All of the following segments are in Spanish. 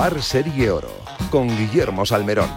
Par Serie Oro con Guillermo Salmerón.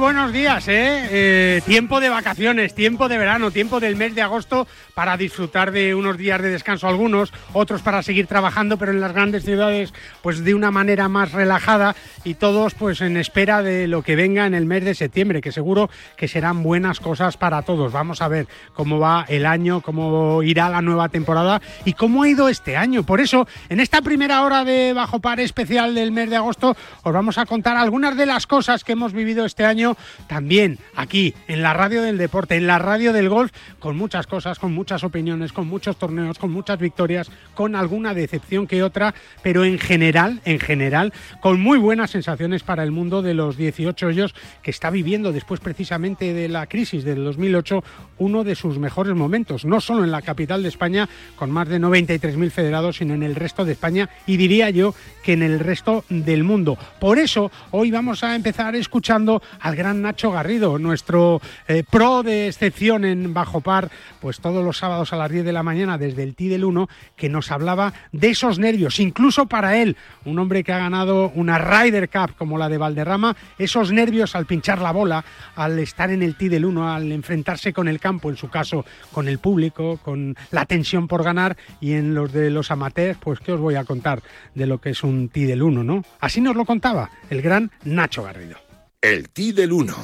Buenos días. ¿eh? ¿eh? tiempo de vacaciones, tiempo de verano, tiempo del mes de agosto para disfrutar de unos días de descanso algunos, otros para seguir trabajando, pero en las grandes ciudades pues de una manera más relajada y todos pues en espera de lo que venga en el mes de septiembre, que seguro que serán buenas cosas para todos. Vamos a ver cómo va el año, cómo irá la nueva temporada y cómo ha ido este año. Por eso, en esta primera hora de Bajo Par especial del mes de agosto, os vamos a contar algunas de las cosas que hemos vivido este año también aquí en la radio del deporte, en la radio del golf, con muchas cosas, con muchas opiniones, con muchos torneos, con muchas victorias, con alguna decepción que otra, pero en general, en general, con muy buenas sensaciones para el mundo de los 18 hoyos que está viviendo después precisamente de la crisis del 2008 uno de sus mejores momentos, no solo en la capital de España con más de 93.000 federados, sino en el resto de España y diría yo que en el resto del mundo. Por eso hoy vamos a empezar escuchando al gran Nacho Garrido, nuestro eh, pro de excepción en Bajo Par, pues todos los sábados a las 10 de la mañana desde el T del 1 que nos hablaba de esos nervios, incluso para él, un hombre que ha ganado una Ryder Cup como la de Valderrama, esos nervios al pinchar la bola, al estar en el T del 1, al enfrentarse con el campo, en su caso con el público, con la tensión por ganar y en los de los amateurs, pues qué os voy a contar de lo que es un T del 1, ¿no? Así nos lo contaba el gran Nacho Garrido. El T del 1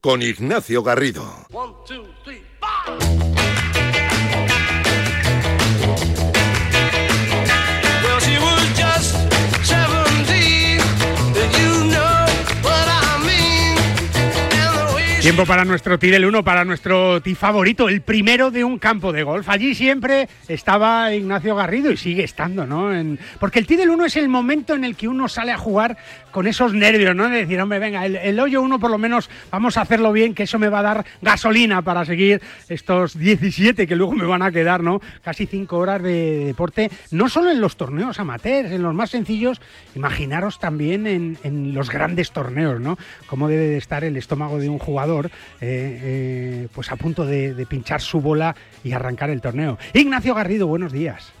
con Ignacio Garrido. Tiempo para nuestro tee del 1, para nuestro tee favorito, el primero de un campo de golf. Allí siempre estaba Ignacio Garrido y sigue estando, ¿no? Porque el tee del 1 es el momento en el que uno sale a jugar con esos nervios, ¿no? De decir, hombre, venga, el, hoyo 1 por lo menos vamos a hacerlo bien, que eso me va a dar gasolina para seguir estos 17 que luego me van a quedar, ¿no? Casi 5 horas de deporte, no solo en los torneos amateurs, en los más sencillos, imaginaros también en, en los grandes torneos, ¿no? Cómo debe de estar el estómago de un jugador eh, eh, pues a punto de, pinchar su bola y arrancar el torneo. Ignacio Garrido, buenos días.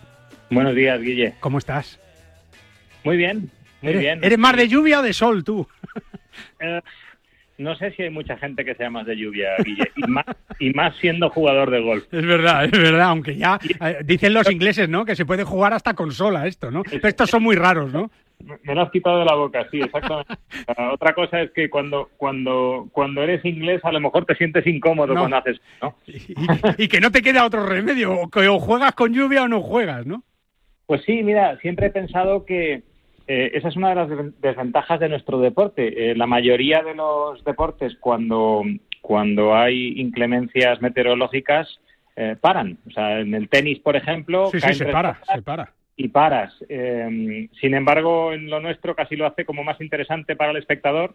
Buenos días, Guille. ¿Cómo estás? Muy bien, muy ¿Eres, bien. ¿Eres más de lluvia o de sol tú? Eh, no sé si hay mucha gente que sea más de lluvia, Guille, y más, siendo jugador de golf. Es verdad, es verdad, aunque ya dicen los ingleses, ¿no? Que se puede jugar hasta con sola esto, ¿no? Pero estos son muy raros, ¿no? Me lo has quitado de la boca, sí, exactamente. Otra cosa es que cuando, cuando, cuando eres inglés a lo mejor te sientes incómodo cuando haces, ¿no? Y, que no te queda otro remedio, o que o juegas con lluvia o no juegas, ¿no? Pues sí, mira, siempre he pensado que eh, esa es una de las desventajas de nuestro deporte. Eh, la mayoría de los deportes, cuando, cuando hay inclemencias meteorológicas, eh, paran. O sea, en el tenis, por ejemplo, sí, sí, se para, se para y paras. Sin embargo, en lo nuestro casi lo hace como más interesante para el espectador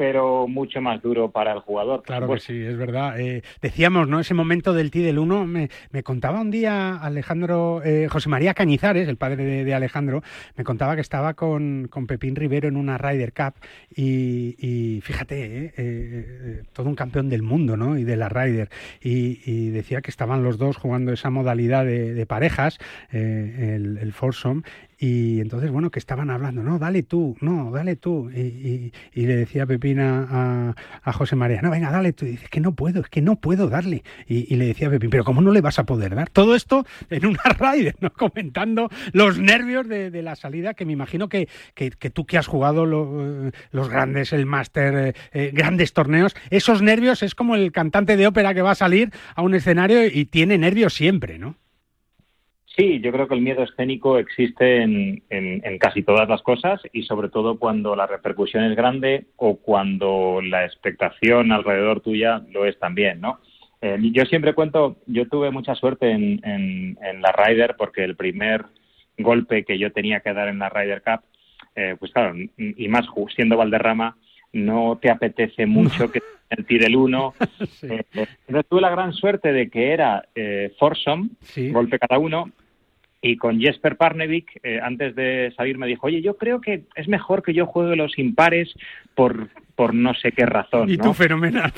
pero mucho más duro para el jugador. Claro que sí, es verdad. Eh, decíamos, ¿no? Ese momento del T del 1, me, contaba un día Alejandro, eh, José María Cañizares, el padre de, Alejandro, me contaba que estaba con, con, Pepín Rivero en una Ryder Cup y, fíjate, eh, todo un campeón del mundo, ¿no? Y de la Ryder. Y, decía que estaban los dos jugando esa modalidad de, parejas, el, el foursome, y entonces, bueno, que estaban hablando, no, dale tú, no, dale tú. Y, le decía Pepina a, José María, no, venga, dale tú. Y dice, que no puedo, es que no puedo darle. Y, le decía a Pepín, pero ¿cómo no le vas a poder dar? Todo esto en una raid, ¿no? Comentando los nervios de, la salida, que me imagino que, que, tú que has jugado los grandes, el máster, eh, eh, grandes torneos, esos nervios es como el cantante de ópera que va a salir a un escenario y tiene nervios siempre, ¿no? Sí, yo creo que el miedo escénico existe en, casi todas las cosas y sobre todo cuando la repercusión es grande o cuando la expectación alrededor tuya lo es también, ¿no? Eh, yo siempre cuento, yo tuve mucha suerte en, en, la Ryder porque el primer golpe que yo tenía que dar en la Ryder Cup, eh, pues claro, y más siendo Valderrama, no te apetece mucho que tire el uno. Eh, entonces tuve la gran suerte de que era eh, foursome, golpe cada uno, y con Jesper Parnevik, eh, antes de salir, me dijo, oye, yo creo que es mejor que yo juegue los impares por, por no sé qué razón. Y tú, fenomenal,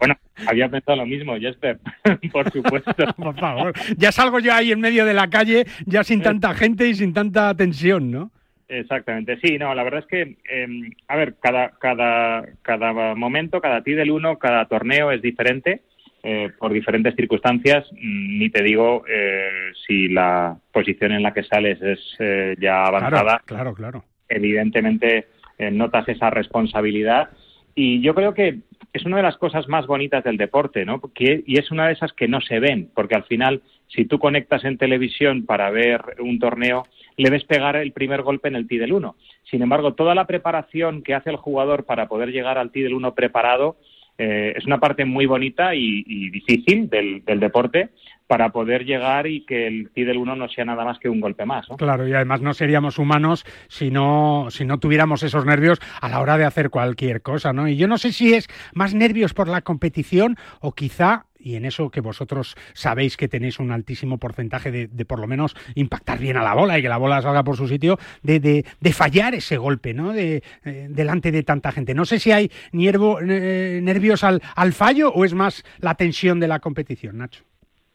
bueno, había pensado lo mismo, Jesper, por supuesto. por favor, ya salgo yo ahí en medio de la calle, ya sin tanta gente y sin tanta tensión, ¿no? Exactamente, sí, no, la verdad es que, em, a ver, cada, cada, cada momento, cada ti del uno, cada torneo es diferente eh, por diferentes circunstancias. Mm, ni te digo eh, si la posición en la que sales es eh, ya avanzada. Claro, claro. Evidentemente notas esa responsabilidad y yo creo que es una de las cosas más bonitas del deporte, ¿no? y es una de esas que no se ven, porque al final, si tú conectas en televisión para ver un torneo, le ves pegar el primer golpe en el tee del 1. Sin embargo, toda la preparación que hace el jugador para poder llegar al tee del 1 preparado eh, es una parte muy bonita y, difícil del, deporte para poder llegar y que el tee del 1 no sea nada más que un golpe más. Claro, y además no seríamos humanos si no, si no tuviéramos esos nervios a la hora de hacer cualquier cosa, ¿no? Y yo no sé si es más nervios por la competición o quizá y en eso que vosotros sabéis que tenéis un altísimo porcentaje de, por lo menos impactar bien a la bola y que la bola salga por su sitio, de, de, fallar ese golpe, ¿no? De, eh, delante de tanta gente. No sé si hay eh, nervios al, al, fallo o es más la tensión de la competición, Nacho.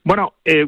Bueno, eh,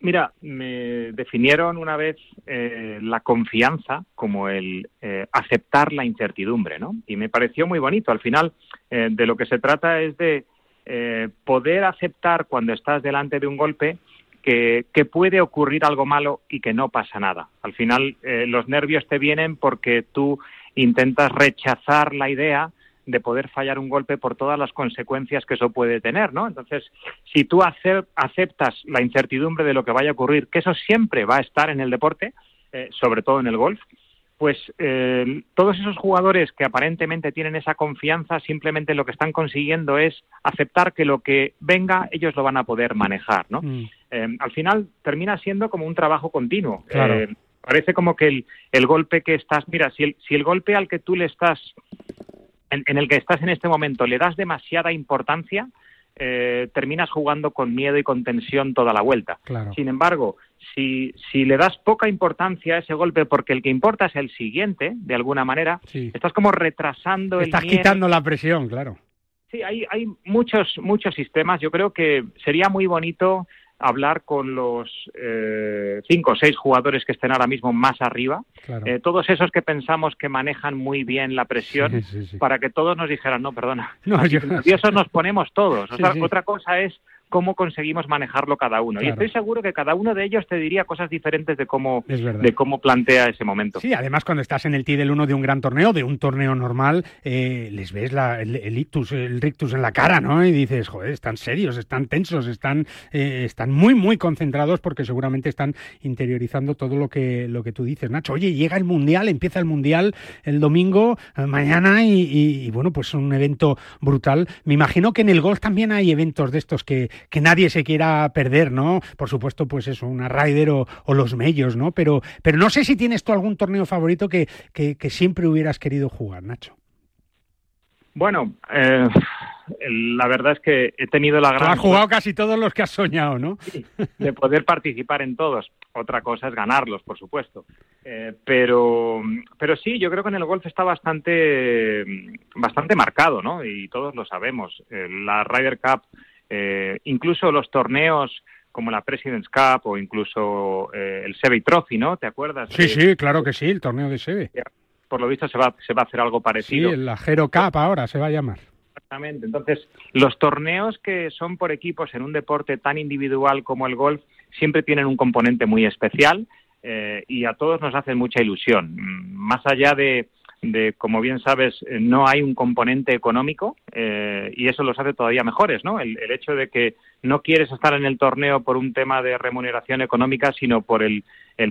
mira, me definieron una vez la confianza como el aceptar la incertidumbre, ¿no? Y me pareció muy bonito. Al final, de lo que se trata es de eh, poder aceptar cuando estás delante de un golpe que, puede ocurrir algo malo y que no pasa nada. Al final, eh, los nervios te vienen porque tú intentas rechazar la idea de poder fallar un golpe por todas las consecuencias que eso puede tener, ¿no? Entonces, si tú aceptas la incertidumbre de lo que vaya a ocurrir, que eso siempre va a estar en el deporte, eh, sobre todo en el golf, pues eh, todos esos jugadores que aparentemente tienen esa confianza simplemente lo que están consiguiendo es aceptar que lo que venga ellos lo van a poder manejar, ¿no? Mm. Eh, al final termina siendo como un trabajo continuo. Eh, parece como que el, golpe que estás, mira, si el, si el golpe al que tú le estás, en el que estás en este momento, le das demasiada importancia, eh, terminas jugando con miedo y con tensión toda la vuelta. Sin embargo, si, si le das poca importancia a ese golpe porque el que importa es el siguiente, de alguna manera, estás como retrasando estás el Estás quitando la presión, claro. Sí, hay, hay muchos, muchos sistemas. Yo creo que sería muy bonito hablar con los eh, cinco o seis jugadores que estén ahora mismo más arriba, eh, todos esos que pensamos que manejan muy bien la presión, para que todos nos dijeran, no, perdona, no, y eso nos ponemos todos. otra cosa es cómo conseguimos manejarlo cada uno. Y estoy seguro que cada uno de ellos te diría cosas diferentes de cómo, de cómo plantea ese momento. Sí, además cuando estás en el TI del uno de un gran torneo, de un torneo normal, eh, les ves la, el, ictus, el rictus en la cara, ¿no? Y dices, joder, están serios, están tensos, están, eh, están muy, muy concentrados porque seguramente están interiorizando todo lo que, lo que tú dices, Nacho. Oye, llega el Mundial, empieza el Mundial el domingo, eh, mañana, y, y bueno, pues un evento brutal. Me imagino que en el golf también hay eventos de estos que, que nadie se quiera perder, ¿no? Por supuesto, pues eso, una Ryder o, los Mellos, ¿no? Pero, pero no sé si tienes tú algún torneo favorito que, que, siempre hubieras querido jugar, Nacho. Bueno, eh, la verdad es que he tenido la gran... Has jugado casi todos los que has soñado, ¿no? de poder participar en todos. Otra cosa es ganarlos, por supuesto. Eh, pero, pero sí, yo creo que en el golf está bastante, bastante marcado, ¿no? Y todos lo sabemos. Eh, la Ryder Cup eh, incluso los torneos como la President's Cup o incluso eh, el Seve Trophy, ¿no? ¿Te acuerdas? Sí, sí, claro que sí, el torneo de Seve. Por lo visto se va, se va a hacer algo parecido. Sí, la Hero Cup ahora se va a llamar. Exactamente. Entonces, los torneos que son por equipos en un deporte tan individual como el golf siempre tienen un componente muy especial eh, y a todos nos hacen mucha ilusión. Mm, más allá de, de, como bien sabes, eh, no hay un componente económico eh, y eso los hace todavía mejores, ¿no? El, hecho de que no quieres estar en el torneo por un tema de remuneración económica, sino por el,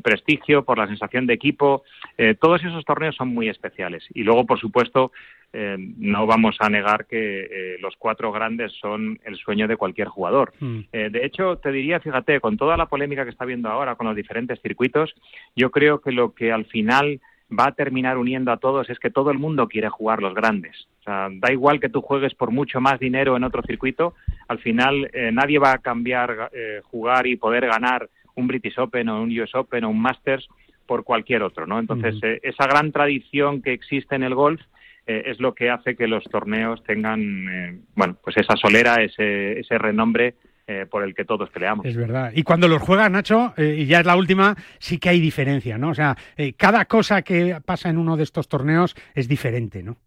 prestigio, por la sensación de equipo. Eh, todos esos torneos son muy especiales. Y luego, por supuesto, no vamos a negar que los cuatro grandes son el sueño de cualquier jugador. Mm. de hecho, te diría, fíjate, con toda la polémica que está habiendo ahora con los diferentes circuitos, yo creo que lo que al final va a terminar uniendo a todos es que todo el mundo quiere jugar los grandes. O sea, da igual que tú juegues por mucho más dinero en otro circuito, al final eh, nadie va a cambiar eh, jugar y poder ganar un British Open o un US Open o un Masters por cualquier otro, ¿no? Entonces, eh, esa gran tradición que existe en el golf es lo que hace que los torneos tengan, bueno, pues esa solera, ese, ese renombre eh, por el que todos peleamos. Es verdad. Y cuando los juegas, Nacho, eh, y ya es la última, sí que hay diferencia, ¿no? O sea, eh, cada cosa que pasa en uno de estos torneos es diferente, ¿no?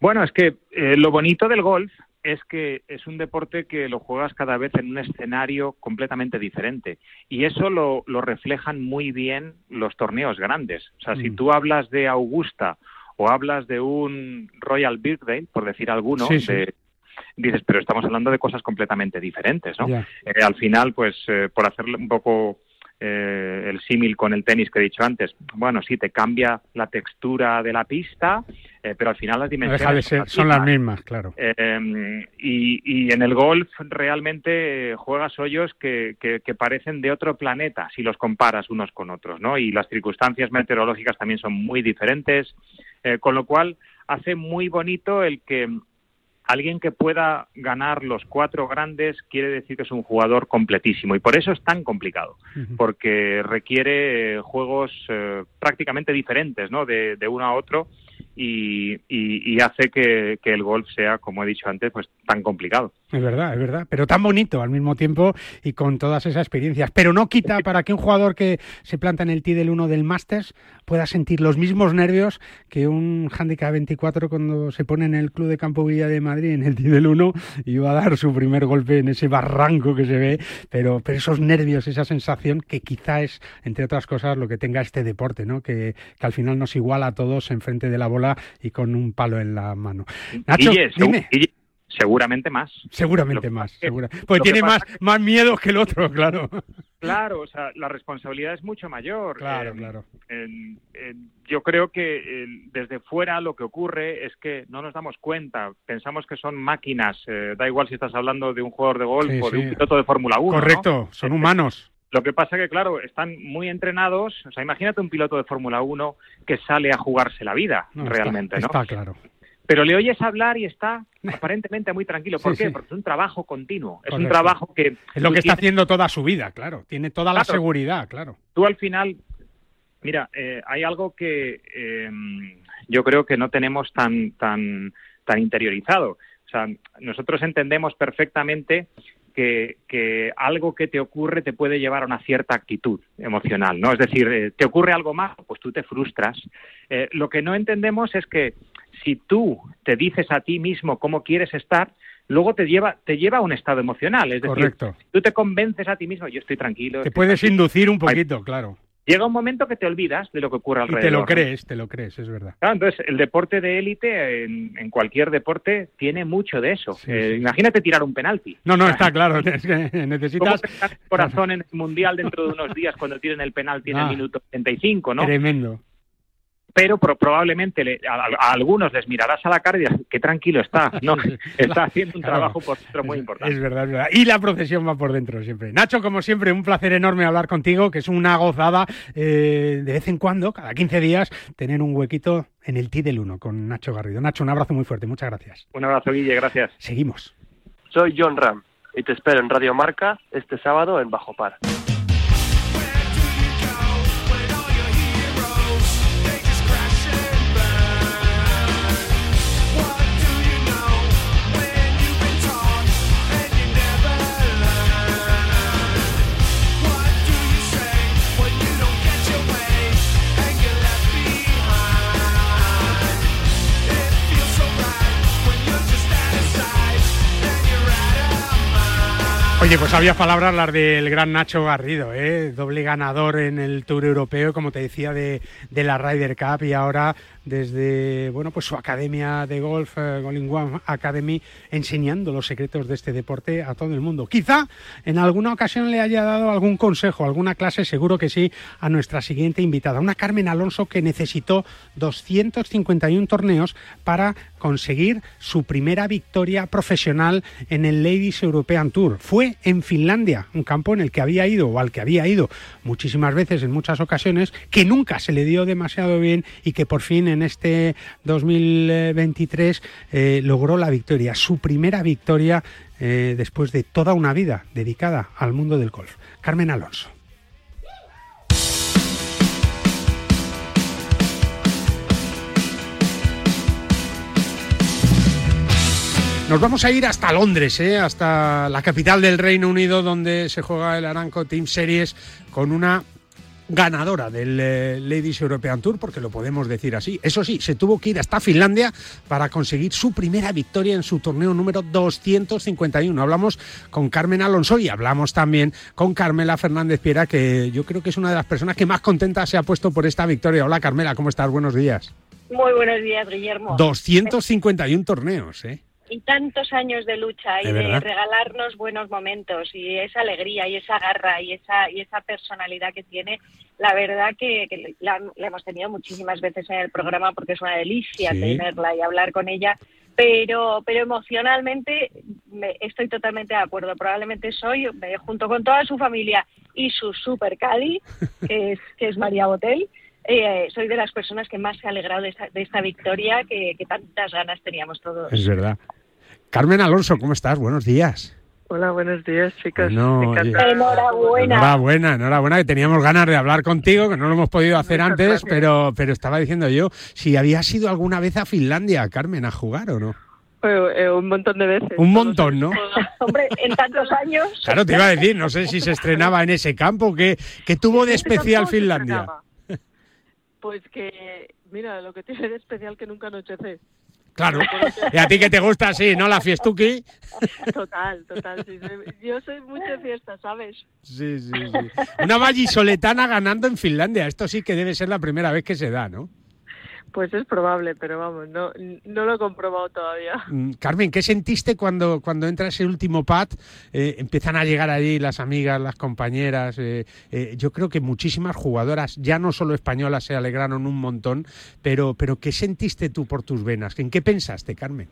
Bueno, es que lo bonito del golf es que es un deporte que lo juegas cada vez en un escenario completamente diferente. Y eso lo, reflejan muy bien los torneos grandes. O sea, si mm. tú hablas de Augusta o hablas de un Royal Birkdale, por decir alguno, de dices, pero estamos hablando de cosas completamente diferentes, ¿no? Eh, al final, pues, eh, por hacerle un poco eh, el símil con el tenis que he dicho antes, bueno, sí, te cambia la textura de la pista, pero al final las dimensiones... son las mismas, claro. Y, y, en el golf realmente juegas hoyos que, que, que, parecen de otro planeta si los comparas unos con otros, ¿no? Y las circunstancias meteorológicas también son muy diferentes, con lo cual hace muy bonito el que alguien que pueda ganar los cuatro grandes quiere decir que es un jugador completísimo y por eso es tan complicado, porque requiere juegos eh, prácticamente diferentes, ¿no? De, de uno a otro y, y, hace que, que, el golf sea, como he dicho antes, pues tan complicado. Es verdad, es verdad, pero tan bonito al mismo tiempo y con todas esas experiencias. Pero no quita para que un jugador que se planta en el tee del 1 del Masters pueda sentir los mismos nervios que un handicap 24 cuando se pone en el Club de Campo Villa de Madrid en el tee del 1 y va a dar su primer golpe en ese barranco que se ve, pero, pero esos nervios, esa sensación que quizá es, entre otras cosas, lo que tenga este deporte, ¿no? Que, que al final nos iguala a todos enfrente de la bola y con un palo en la mano. Nacho, dime. Seguramente más. Seguramente más. Segura. Pues tiene más, más miedo que el otro, claro. Claro, o sea, la responsabilidad es mucho mayor. Claro, claro. yo creo que desde fuera lo que ocurre es que no nos damos cuenta. Pensamos que son máquinas. Eh, da igual si estás hablando de un jugador de golf o de un piloto de Fórmula 1. Correcto, son humanos. Lo que pasa que, claro, están muy entrenados. O sea, imagínate un piloto de Fórmula 1 que sale a jugarse la vida, realmente, ¿no? Está claro pero le oyes hablar y está aparentemente muy tranquilo. ¿Por qué? Porque es un trabajo continuo. Es un trabajo que... Es lo que está haciendo toda su vida, claro. Tiene toda la seguridad, claro. Tú al final... Mira, eh, hay algo que eh, yo creo que no tenemos tan, tan, tan interiorizado. O sea, nosotros entendemos perfectamente que, que, algo que te ocurre te puede llevar a una cierta actitud emocional, ¿no? Es decir, eh, te ocurre algo más, pues tú te frustras. lo que no entendemos es que si tú te dices a ti mismo cómo quieres estar, luego te lleva, te lleva a un estado emocional. Es decir, tú te convences a ti mismo, yo estoy tranquilo. Te puedes inducir un poquito, claro. Llega un momento que te olvidas de lo que ocurre alrededor. Y te lo crees, te lo crees, es verdad. entonces, el deporte de élite, en, cualquier deporte, tiene mucho de eso. Eh, imagínate tirar un penalti. No, no, está claro. Es que necesitas. el corazón en el mundial dentro de unos días cuando tiren el penalti en el ah. minuto 75, ¿no? Tremendo pero probablemente a, algunos les mirarás a la cara y dirás, qué tranquilo está, ¿no? está haciendo un trabajo por dentro muy importante. Es verdad, es verdad. Y la procesión va por dentro siempre. Nacho, como siempre, un placer enorme hablar contigo, que es una gozada eh, de vez en cuando, cada 15 días, tener un huequito en el T del 1 con Nacho Garrido. Nacho, un abrazo muy fuerte, muchas gracias. Un abrazo, Guille, gracias. Seguimos. Soy John Ram y te espero en Radio Marca este sábado en Bajo Par. Oye, pues había palabras las del gran Nacho Garrido, ¿eh? doble ganador en el Tour Europeo, como te decía, de, de la Ryder Cup y ahora desde bueno pues su academia de golf, eh, One Academy, enseñando los secretos de este deporte a todo el mundo. Quizá en alguna ocasión le haya dado algún consejo, alguna clase, seguro que sí, a nuestra siguiente invitada, una Carmen Alonso que necesitó 251 torneos para conseguir su primera victoria profesional en el Ladies European Tour. Fue en Finlandia, un campo en el que había ido o al que había ido muchísimas veces en muchas ocasiones, que nunca se le dio demasiado bien y que por fin en este 2023 eh, logró la victoria, su primera victoria eh, después de toda una vida dedicada al mundo del golf. Carmen Alonso. Nos vamos a ir hasta Londres, ¿eh? hasta la capital del Reino Unido, donde se juega el Aranco Team Series con una ganadora del eh, Ladies European Tour, porque lo podemos decir así. Eso sí, se tuvo que ir hasta Finlandia para conseguir su primera victoria en su torneo número 251. Hablamos con Carmen Alonso y hablamos también con Carmela Fernández Piera, que yo creo que es una de las personas que más contenta se ha puesto por esta victoria. Hola Carmela, ¿cómo estás? Buenos días. Muy buenos días, Guillermo. 251 torneos, ¿eh? Y tantos años de lucha y de, regalarnos buenos momentos y esa alegría y esa garra y esa y esa personalidad que tiene la verdad que, la, hemos tenido muchísimas veces en el programa porque es una delicia tenerla y hablar con ella pero pero emocionalmente me, estoy totalmente de acuerdo probablemente soy junto con toda su familia y su super Cadi que es que es María Botel eh, soy de las personas que más se ha alegrado de esta, victoria que, tantas ganas teníamos todos. Es verdad. Carmen Alonso, ¿cómo estás? Buenos días. Hola, buenos días, chicas. enhorabuena. Enhorabuena, enhorabuena, que teníamos ganas de hablar contigo, que no lo hemos podido hacer antes, pero, pero estaba diciendo yo, si habías ido alguna vez a Finlandia, Carmen, a jugar o no. Eh, un montón de veces. Un montón, ¿no? Hombre, en tantos años. Claro, te iba a decir, no sé si se estrenaba en ese campo, ¿qué, qué tuvo de especial Finlandia? Pues que, mira, lo que tiene de especial que nunca anochece. Claro. Y a ti que te gusta así, ¿no? La fiestuki. Total, total. Yo soy mucho fiesta, ¿sabes? Sí, sí, sí. Una vallisoletana ganando en Finlandia. Esto sí que debe ser la primera vez que se da, ¿no? Pues es probable, pero vamos, no, no lo he comprobado todavía. Mm, Carmen, ¿qué sentiste cuando, cuando entra ese último pad? Eh, empiezan a llegar allí las amigas, las compañeras. Eh, eh, yo creo que muchísimas jugadoras, ya no solo españolas, se alegraron un montón. Pero, pero ¿qué sentiste tú por tus venas? ¿En qué pensaste, Carmen?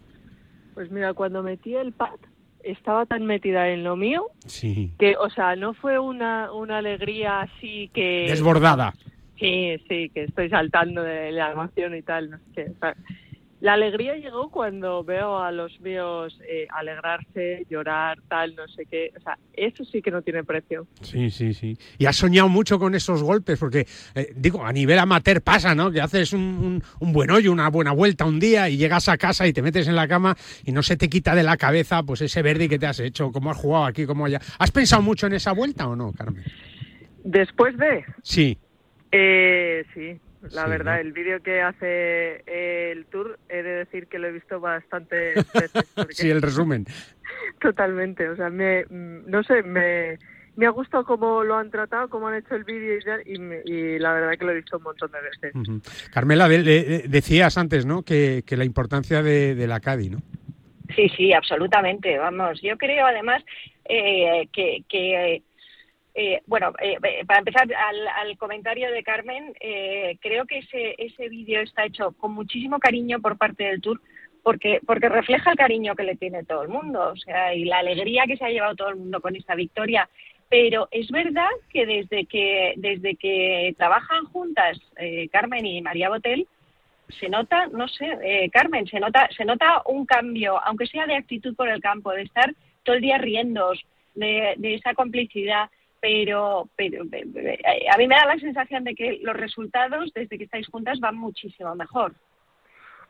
Pues mira, cuando metí el pad, estaba tan metida en lo mío sí. que, o sea, no fue una, una alegría así que... Desbordada. Sí, sí, que estoy saltando de la emoción y tal, no sé la alegría llegó cuando veo a los míos eh, alegrarse, llorar, tal, no sé qué. O sea, eso sí que no tiene precio. Sí, sí, sí. Y has soñado mucho con esos golpes, porque, eh, digo, a nivel amateur pasa, ¿no? Que haces un, un, buen hoyo, una buena vuelta un día y llegas a casa y te metes en la cama y no se te quita de la cabeza pues ese verde que te has hecho, cómo has jugado aquí, cómo allá. ¿Has pensado mucho en esa vuelta o no, Carmen? Después de... Sí. Eh, sí, la verdad, el vídeo que hace el tour, he de decir que lo he visto bastante veces. sí, el resumen. Totalmente, o sea, me, no sé, me, me ha gustado cómo lo han tratado, cómo han hecho el vídeo y, y, la verdad que lo he visto un montón de veces. Carmela, decías antes, ¿no? Que, que la importancia de, de la CADI, ¿no? Sí, sí, absolutamente. Vamos, yo creo además eh, que, que eh, bueno, eh, eh, para empezar al, comentario de Carmen, creo que ese, ese vídeo está hecho con muchísimo cariño por parte del Tour, porque, porque refleja el cariño que le tiene todo el mundo, o sea, y la alegría que se ha llevado todo el mundo con esta victoria. Pero es verdad que desde que, desde que trabajan juntas Carmen y María Botel, se nota, no sé, Carmen, se nota, se nota un cambio, aunque sea de actitud por el campo, de estar todo el día riendo, de, de esa complicidad pero, pero a mí me da la sensación de que los resultados desde que estáis juntas van muchísimo mejor.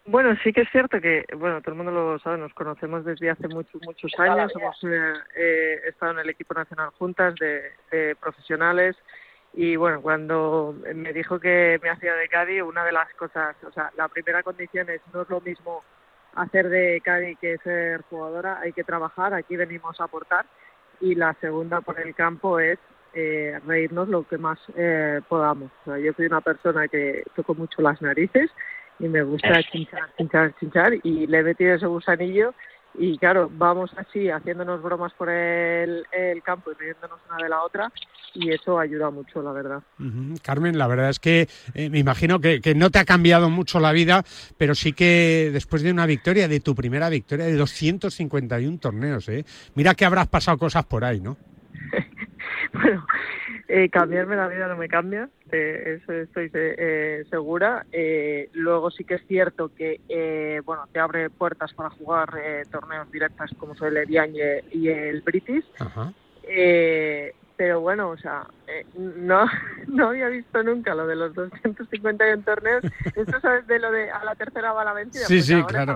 Bueno, sí que es cierto que, bueno, todo el mundo lo sabe, nos conocemos desde hace muchos, muchos años, hemos eh, estado en el equipo nacional juntas de, profesionales. Y bueno, cuando me dijo que me hacía de Cádiz, una de las cosas, o sea, la primera condición es no es lo mismo hacer de Cádiz que ser jugadora, hay que trabajar, aquí venimos a aportar y la segunda por el campo es eh, reírnos lo que más eh, podamos. yo soy una persona que toco mucho las narices y me gusta chinchar, chinchar, chinchar y le he metido ese gusanillo y claro, vamos así haciéndonos bromas por el, campo y riéndonos una de la otra y eso ayuda mucho, la verdad. Carmen, la verdad es que eh, me imagino que, que, no te ha cambiado mucho la vida, pero sí que después de una victoria, de tu primera victoria de 251 torneos, ¿eh? mira que habrás pasado cosas por ahí, ¿no? bueno, eh, cambiarme la vida no me cambia, eh, eso estoy eh, segura. Eh, luego sí que es cierto que bueno te abre puertas para jugar torneos directos como son el Erian y, el British. Ajá pero bueno, o sea, eh, no, no había visto nunca lo de los 251 torneos. Esto sabes de lo de a la tercera va la vencida. Sí, pues sí, claro.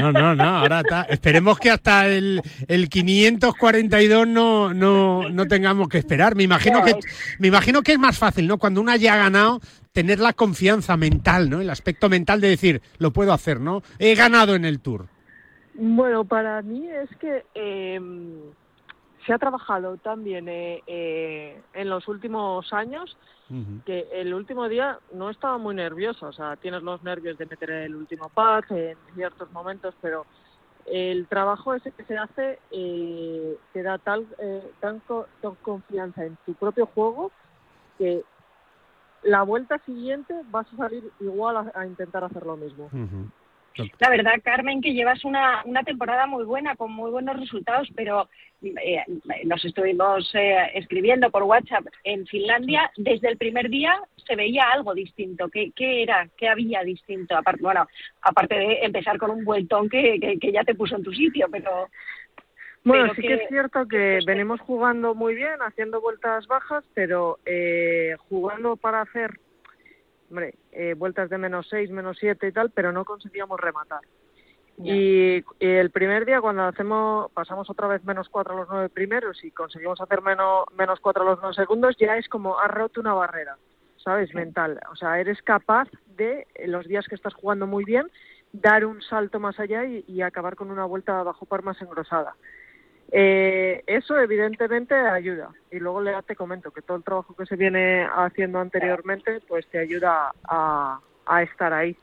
No, no, no, ahora está. Esperemos que hasta el, el 542 no, no, no tengamos que esperar. Me imagino que, me imagino que es más fácil, ¿no? Cuando uno haya ganado, tener la confianza mental, ¿no? El aspecto mental de decir, lo puedo hacer, ¿no? He ganado en el Tour. Bueno, para mí es que... Eh, se ha trabajado también eh, eh, en los últimos años que el último día no estaba muy nervioso, o sea, tienes los nervios de meter el último pack en ciertos momentos, pero el trabajo ese que se hace eh, te da tal, eh, tan, confianza en tu propio juego que la vuelta siguiente vas a salir igual a, intentar hacer lo mismo. La verdad, Carmen, que llevas una, una temporada muy buena, con muy buenos resultados, pero eh, nos estuvimos eh, escribiendo por WhatsApp en Finlandia. Desde el primer día se veía algo distinto. ¿Qué, qué era? ¿Qué había distinto? Aparte, bueno, aparte de empezar con un vueltón que, que, ya te puso en tu sitio, pero... Bueno, sí que, es cierto que venimos jugando muy bien, haciendo vueltas bajas, pero eh, jugando para hacer hombre, eh, vueltas de menos 6, menos 7 y tal, pero no conseguíamos rematar. Y, el primer día cuando hacemos pasamos otra vez menos 4 a los 9 primeros y conseguimos hacer menos, menos 4 a los 9 segundos, ya es como has roto una barrera, ¿sabes? Mental. O sea, eres capaz de, en los días que estás jugando muy bien, dar un salto más allá y, y acabar con una vuelta bajo par más engrosada. Eh, eso evidentemente ayuda y luego te comento que todo el trabajo que se viene haciendo anteriormente pues te ayuda a, estar ahí.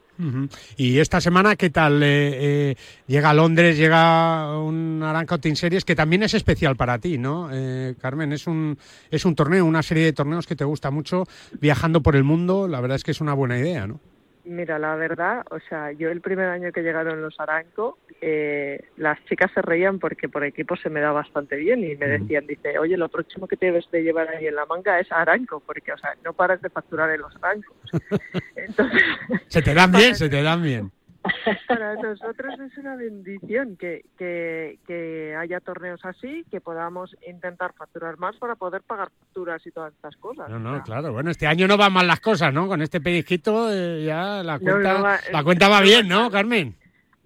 Y esta semana, ¿qué tal? Eh, eh, llega a Londres, llega un Team Series que también es especial para ti, ¿no? Eh, Carmen, es un, es un torneo, una serie de torneos que te gusta mucho, viajando por el mundo, la verdad es que es una buena idea, ¿no? Mira, la verdad, o sea, yo el primer año que llegaron los Aranco, eh, las chicas se reían porque por equipo se me da bastante bien y me decían, dice, oye, lo próximo que te debes de llevar ahí en la manga es Aranco, porque, o sea, no paras de facturar en los Arancos. Entonces, se te dan bien, se te dan bien. Para nosotros es una bendición que, que, que, haya torneos así, que podamos intentar facturar más para poder pagar facturas y todas estas cosas. No, no, claro. Bueno, este año no van mal las cosas, ¿no? Con este pellizquito eh, ya la cuenta, la cuenta va bien, ¿no, Carmen?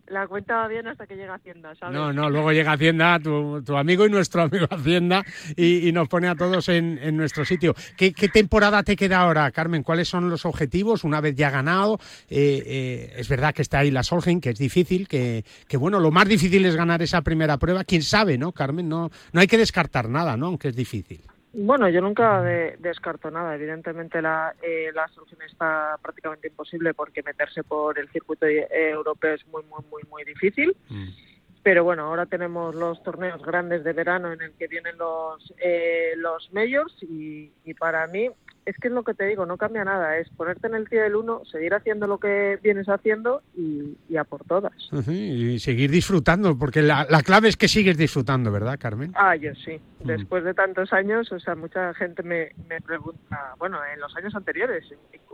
La cuenta va bien hasta que llega Hacienda, ¿sabes? No, no, luego llega Hacienda, tu, tu amigo y nuestro amigo Hacienda, y, nos pone a todos en, en nuestro sitio. ¿Qué, ¿Qué, temporada te queda ahora, Carmen? ¿Cuáles son los objetivos una vez ya ganado? Eh, eh, es verdad que está ahí la Solheim, que es difícil, que, que bueno, lo más difícil es ganar esa primera prueba. ¿Quién sabe, no, Carmen? No, no hay que descartar nada, ¿no? Aunque es difícil. Bueno, yo nunca descarto nada. Evidentemente la, eh, la solución está prácticamente imposible porque meterse por el circuito europeo es muy, muy, muy, muy difícil. Mm. Pero bueno, ahora tenemos los torneos grandes de verano en el que vienen los, eh, los majors y, y para mí es que es lo que te digo, no cambia nada, es ponerte en el pie del uno, seguir haciendo lo que vienes haciendo y, a por todas. y seguir disfrutando, porque la, clave es que sigues disfrutando, ¿verdad, Carmen? Ah, yo sí. Después de tantos años, o sea, mucha gente me, me pregunta, bueno, en los años anteriores,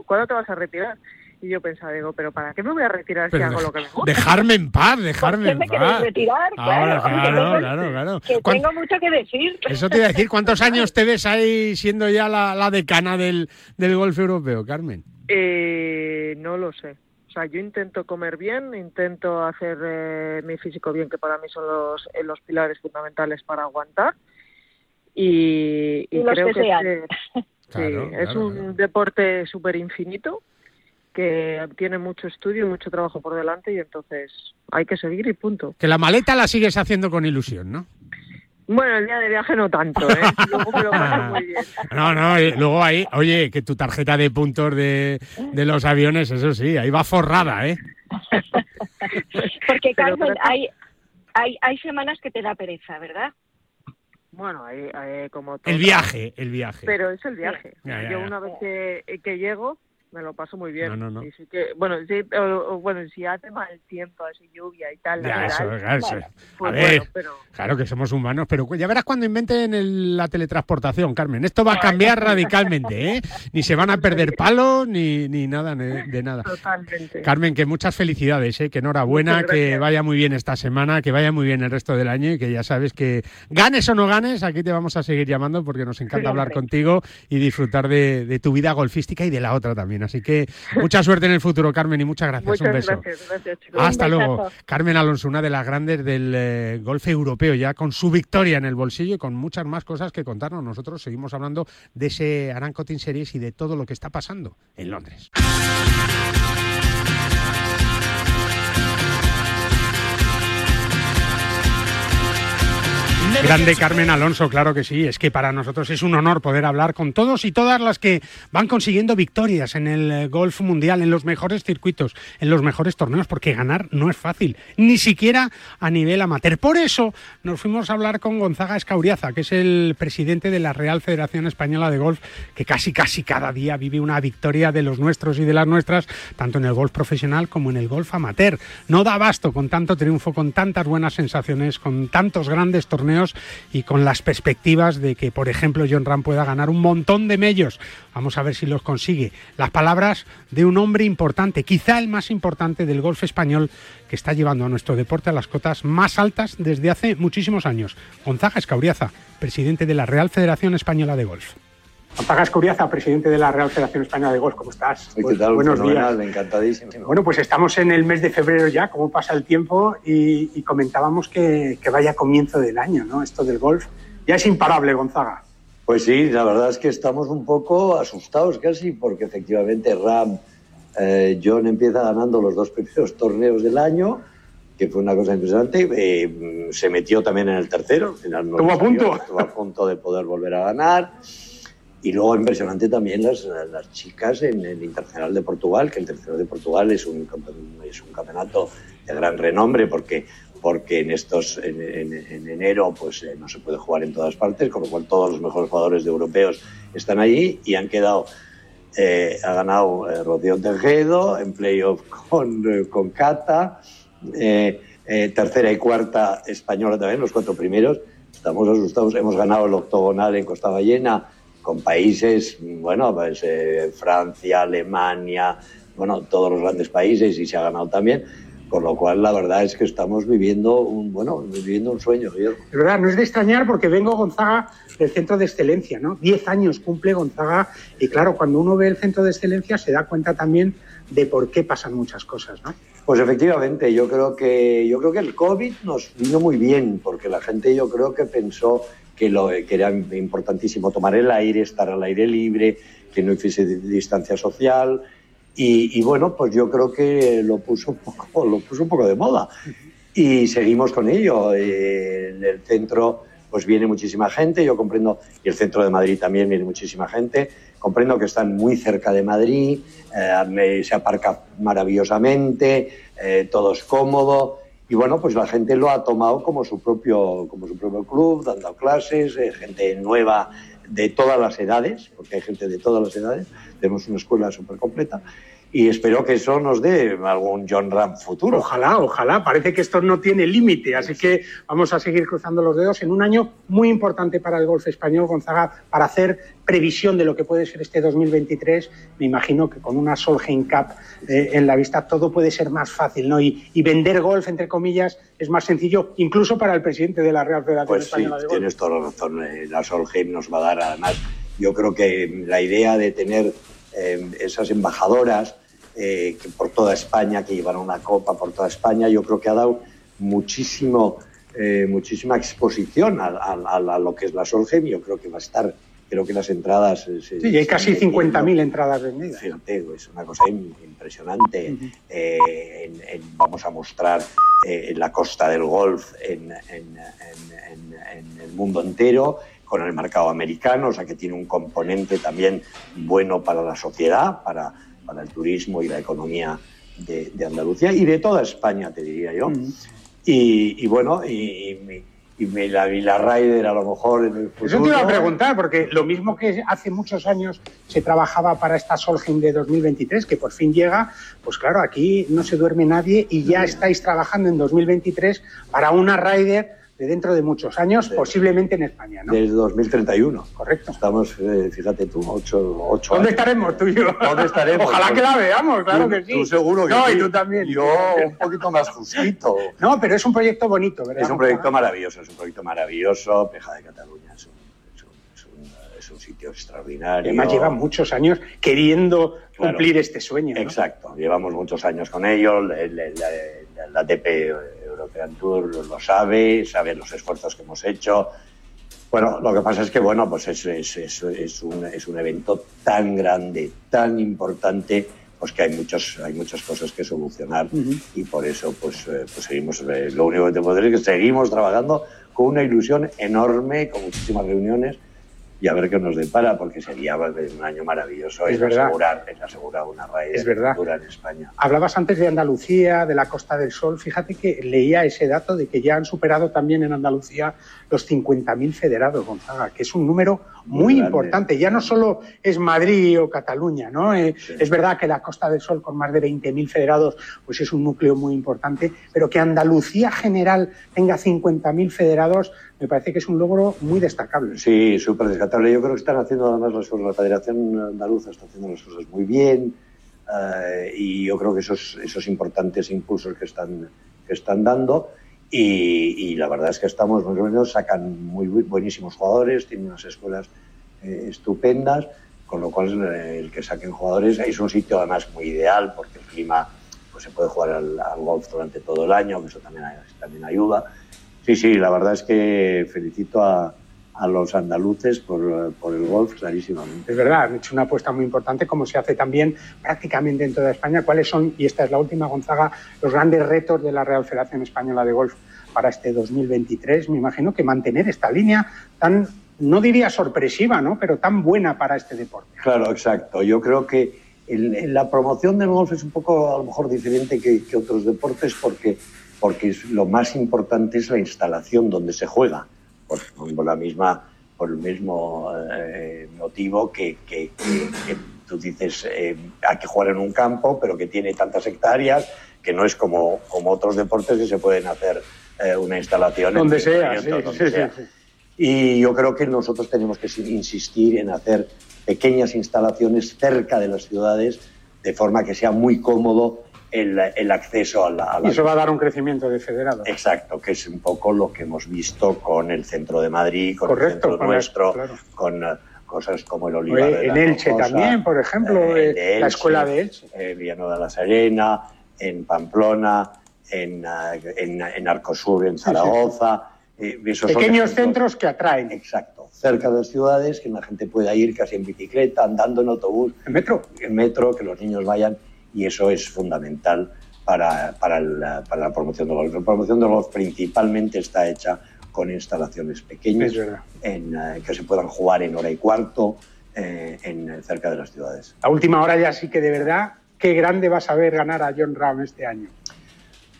¿cuándo te vas a retirar? Y yo pensaba, digo, pero ¿para qué me voy a retirar si hago lo que me gusta? Dejarme en paz, dejarme en paz. retirar? Ahora, claro, claro, claro. Que tengo mucho que decir. Eso te iba a decir, ¿cuántos años te ves ahí siendo ya la, la decana del, del golf europeo, Carmen? Eh, no lo sé. O sea, yo intento comer bien, intento hacer eh, mi físico bien, que para mí son los, eh, los pilares fundamentales para aguantar. Y, y, creo que, es un deporte súper infinito que tiene mucho estudio y mucho trabajo por delante y entonces hay que seguir y punto. Que la maleta la sigues haciendo con ilusión, ¿no? Bueno, el día de viaje no tanto, ¿eh? Luego me lo paso muy bien. No, no, luego ahí, oye, que tu tarjeta de puntos de, de los aviones, eso sí, ahí va forrada, ¿eh? Porque, Pero Carmen, hay, hay, hay semanas que te da pereza, ¿verdad? Bueno, ahí, ahí como todo. El viaje, el viaje. Pero es el viaje. Ya, ya, Yo una vez que, que llego, me lo paso muy bien. No, no, no. Y sí que, bueno, sí, o- o, bueno, si hace mal tiempo, así lluvia y tal, Ya, eso, verdad, pues A ver, bueno, pero claro que somos humanos, pero ya verás cuando inventen el- la teletransportación, Carmen. Esto va a cambiar radicalmente, ¿eh? Ni se van a perder palos, ni, ni nada de, nada. totalmente. Carmen, que muchas felicidades, ¿eh? que enhorabuena, que vaya muy bien esta semana, que vaya muy bien el resto del año y que ya sabes que ganes o no ganes, aquí te vamos a seguir llamando porque nos encanta Sí, hablar contigo y disfrutar de, de tu vida golfística y de la otra también. Así que mucha suerte en el futuro, Carmen, y muchas gracias. Muchas Un beso. gracias, gracias chicos. Hasta luego. Carmen Alonso, una de las grandes del eh, golf europeo, ya con su victoria en el bolsillo y con muchas más cosas que contarnos. Nosotros seguimos hablando de ese Aranco Team Series y de todo lo que está pasando en Londres. Grande Carmen Alonso, claro que sí. Es que para nosotros es un honor poder hablar con todos y todas las que van consiguiendo victorias en el eh, golf mundial, en los mejores circuitos, en los mejores torneos, porque ganar no es fácil, ni siquiera a nivel amateur. Por eso nos fuimos a hablar con Gonzaga Escauriaza, que es el presidente de la Real Federación Española de Golf, que casi casi cada día vive una victoria de los nuestros y de las nuestras, tanto en el golf profesional como en el golf amateur. No da abasto con tanto triunfo, con tantas buenas sensaciones, con tantos grandes torneos y con las perspectivas de que, por ejemplo, John Ram pueda ganar un montón de medios. Vamos a ver si los consigue. Las palabras de un hombre importante, quizá el más importante del golf español, que está llevando a nuestro deporte a las cotas más altas desde hace muchísimos años. Gonzaga Escauriaza, presidente de la Real Federación Española de Golf. Gonzaga Escauriaza, presidente de la Real Federación Española de Golf, ¿cómo estás? ¿Qué Pues, tal? buenos Fenomenal, días. encantadísimo. Bueno, pues estamos en el mes de febrero ya, cómo pasa el tiempo, y, y comentábamos que, que vaya comienzo del año, ¿no? Esto del golf ya es imparable, Gonzaga. Pues sí, la verdad es que estamos un poco asustados casi, porque efectivamente Ram, eh, John empieza ganando los dos primeros torneos del año, que fue una cosa impresionante. eh, se metió también en el tercero, al final no Estuvo a punto. Estuvo a punto de poder volver a ganar. Y luego impresionante también las, las chicas en el Internacional de Portugal, que el Tercero de Portugal es un, es un campeonato de gran renombre porque, porque en, estos, en, en- en enero pues, eh, no se puede jugar en todas partes, con lo cual todos los mejores jugadores de europeos están allí y han quedado, eh, ha ganado eh, Rocío Tejedo en playoff con, eh, con Cata, eh, eh, tercera y cuarta española también, los cuatro primeros. Estamos asustados, hemos ganado el octogonal en Costa Ballena con países, bueno, pues, eh, Francia, Alemania, bueno, todos los grandes países y se ha ganado también. Con lo cual, la verdad es que estamos viviendo un, bueno, viviendo un sueño, Guillermo. Es verdad, no es de extrañar porque vengo Gonzaga del centro de excelencia, ¿no? Diez años cumple Gonzaga y claro, cuando uno ve el centro de excelencia se da cuenta también de por qué pasan muchas cosas, ¿no? Pues efectivamente, yo creo que yo creo que el COVID nos vino muy bien, porque la gente yo creo que pensó que, era importantísimo tomar el aire, estar al aire libre, que no hubiese distancia social. Y, bueno, pues yo creo que lo puso un poco, lo puso un poco de moda. Y seguimos con ello. En el centro pues viene muchísima gente, yo comprendo, y el centro de Madrid también viene muchísima gente, comprendo que están muy cerca de Madrid, eh, se aparca maravillosamente, eh, todo es cómodo, y bueno, pues la gente lo ha tomado como su propio, como su propio club, dando clases, eh, gente nueva de todas las edades, porque hay gente de todas las edades, tenemos una escuela súper completa, y espero que eso nos dé algún John Ram futuro. Ojalá, ojalá. Parece que esto no tiene límite, así que vamos a seguir cruzando los dedos en un año muy importante para el golf español, Gonzaga, para hacer previsión de lo que puede ser este 2023. Me imagino que con una Solheim Cup eh, en la vista todo puede ser más fácil, ¿no? Y, y vender golf, entre comillas, es más sencillo, incluso para el presidente de la Real Federación Pues sí, Española de Golf. tienes toda la razón. Eh, La Solheim nos va a dar, además, yo creo que la idea de tener eh, esas embajadoras eh, que por toda España, que llevan una copa por toda España, yo creo que ha dado muchísimo, eh, muchísima exposición a, a- a- lo que es la Solheim. Yo creo que va a estar creo que las entradas... sí, hay casi 50.000 entradas vendidas. Fíjate, es una cosa impresionante. vamos a mostrar en la costa del golf en, en, el mundo entero con el mercado americano, o sea que tiene un componente también bueno para la sociedad, para, para el turismo y la economía de, Andalucía y de toda España, te diría yo. y, bueno, y, y, me la la Ryder a lo mejor en el futuro. Eso te iba a preguntar, porque lo mismo que hace muchos años se trabajaba para esta Solheim de 2023, que por fin llega, pues claro, aquí no se duerme nadie y ya estáis trabajando en 2023 para una Ryder de dentro de muchos años, posiblemente en España, ¿no? Desde 2031. Correcto. Estamos, eh, fíjate tú, ocho, ocho ¿Dónde estaremos tú y yo? ¿Dónde estaremos? Ojalá que la veamos, claro que sí. Tú seguro que No, sí. y tú también. Yo un poquito más justito. No, pero es un proyecto bonito, ¿verdad? Es un proyecto maravilloso, es un proyecto maravilloso. Peja de Cataluña es un, es un, es un, sitio extraordinario. Además lleva muchos años queriendo cumplir este sueño. ¿no? Exacto, llevamos muchos años con ellos. La, la, DP European Tour lo sabe, sabe los esfuerzos que hemos hecho. Bueno, lo que pasa es que bueno, pues es, es, es, es un, un evento tan grande, tan importante, pues que hay muchos, hay muchas cosas que solucionar uh -huh. y por eso pues, eh, pues seguimos, eh, lo único que te puedo decir es que seguimos trabajando con una ilusión enorme, con muchísimas reuniones y a ver qué nos depara, porque sería un año maravilloso es verdad. asegurar, en asegurar una raíz es verdad. en España. Hablabas antes de Andalucía, de la Costa del Sol. Fíjate que leía ese dato de que ya han superado también en Andalucía los 50.000 federados, Gonzaga, que es un número muy, muy importante. Ya no solo es Madrid o Cataluña, ¿no? Eh, sí. Es verdad que la Costa del Sol, con más de 20.000 federados, pues es un núcleo muy importante, pero que Andalucía general tenga 50.000 federados, me parece que es un logro muy destacable. Sí, súper destacable. Yo creo que están haciendo además las cosas, la Federación Andaluza está haciendo las cosas muy bien uh, y yo creo que esos, esos importantes impulsos que están, que están dando y, y, la verdad es que estamos más o menos, sacan muy buenísimos jugadores, tienen unas escuelas eh, estupendas, con lo cual eh, el que saquen jugadores es un sitio además muy ideal porque el clima pues se puede jugar al, al golf durante todo el año, que eso también, también ayuda. Sí, sí, la verdad es que felicito a, a los andaluces por, por, el golf clarísimamente. Es verdad, han hecho una apuesta muy importante, como se hace también prácticamente en toda España. ¿Cuáles son, y esta es la última, Gonzaga, los grandes retos de la Real Federación Española de Golf para este 2023? Me imagino que mantener esta línea tan, no diría sorpresiva, ¿no? pero tan buena para este deporte. Claro, exacto. Yo creo que el, la promoción del golf es un poco, a lo mejor, diferente que, que otros deportes porque, porque lo más importante es la instalación donde se juega por, por, la misma, por el mismo eh, motivo que, que, que, que, tú dices eh, hay que jugar en un campo, pero que tiene tantas hectáreas que no es como, como otros deportes que se pueden hacer eh, una instalación donde, sea, sí, donde sí, sea. Sí, Y yo creo que nosotros tenemos que insistir en hacer pequeñas instalaciones cerca de las ciudades de forma que sea muy cómodo el, el, acceso a la, a la, Y eso va a dar un crecimiento de federados. Exacto, que es un poco lo que hemos visto con el centro de Madrid, con Correcto, el centro con nuestro, claro. con uh, cosas como el Olivar Oye, de En la Elche Rocosa, también, por ejemplo, eh, eh, la Elche, escuela de Elche. eh, Villanueva de la Serena, en Pamplona, en, en, en Arcosur, en Zaragoza. eh, esos Pequeños centros que atraen. Exacto, cerca de las ciudades, que la gente pueda ir casi en bicicleta, andando en autobús, ¿El metro? en metro, que los niños vayan, y eso es fundamental para, para, la, para la promoción del golf. La promoción del golf principalmente está hecha con instalaciones pequeñas en, eh, que se puedan jugar en hora y cuarto eh, en, cerca de las ciudades. La última hora ya sí que de verdad, qué grande vas a ver ganar a John Ram este año.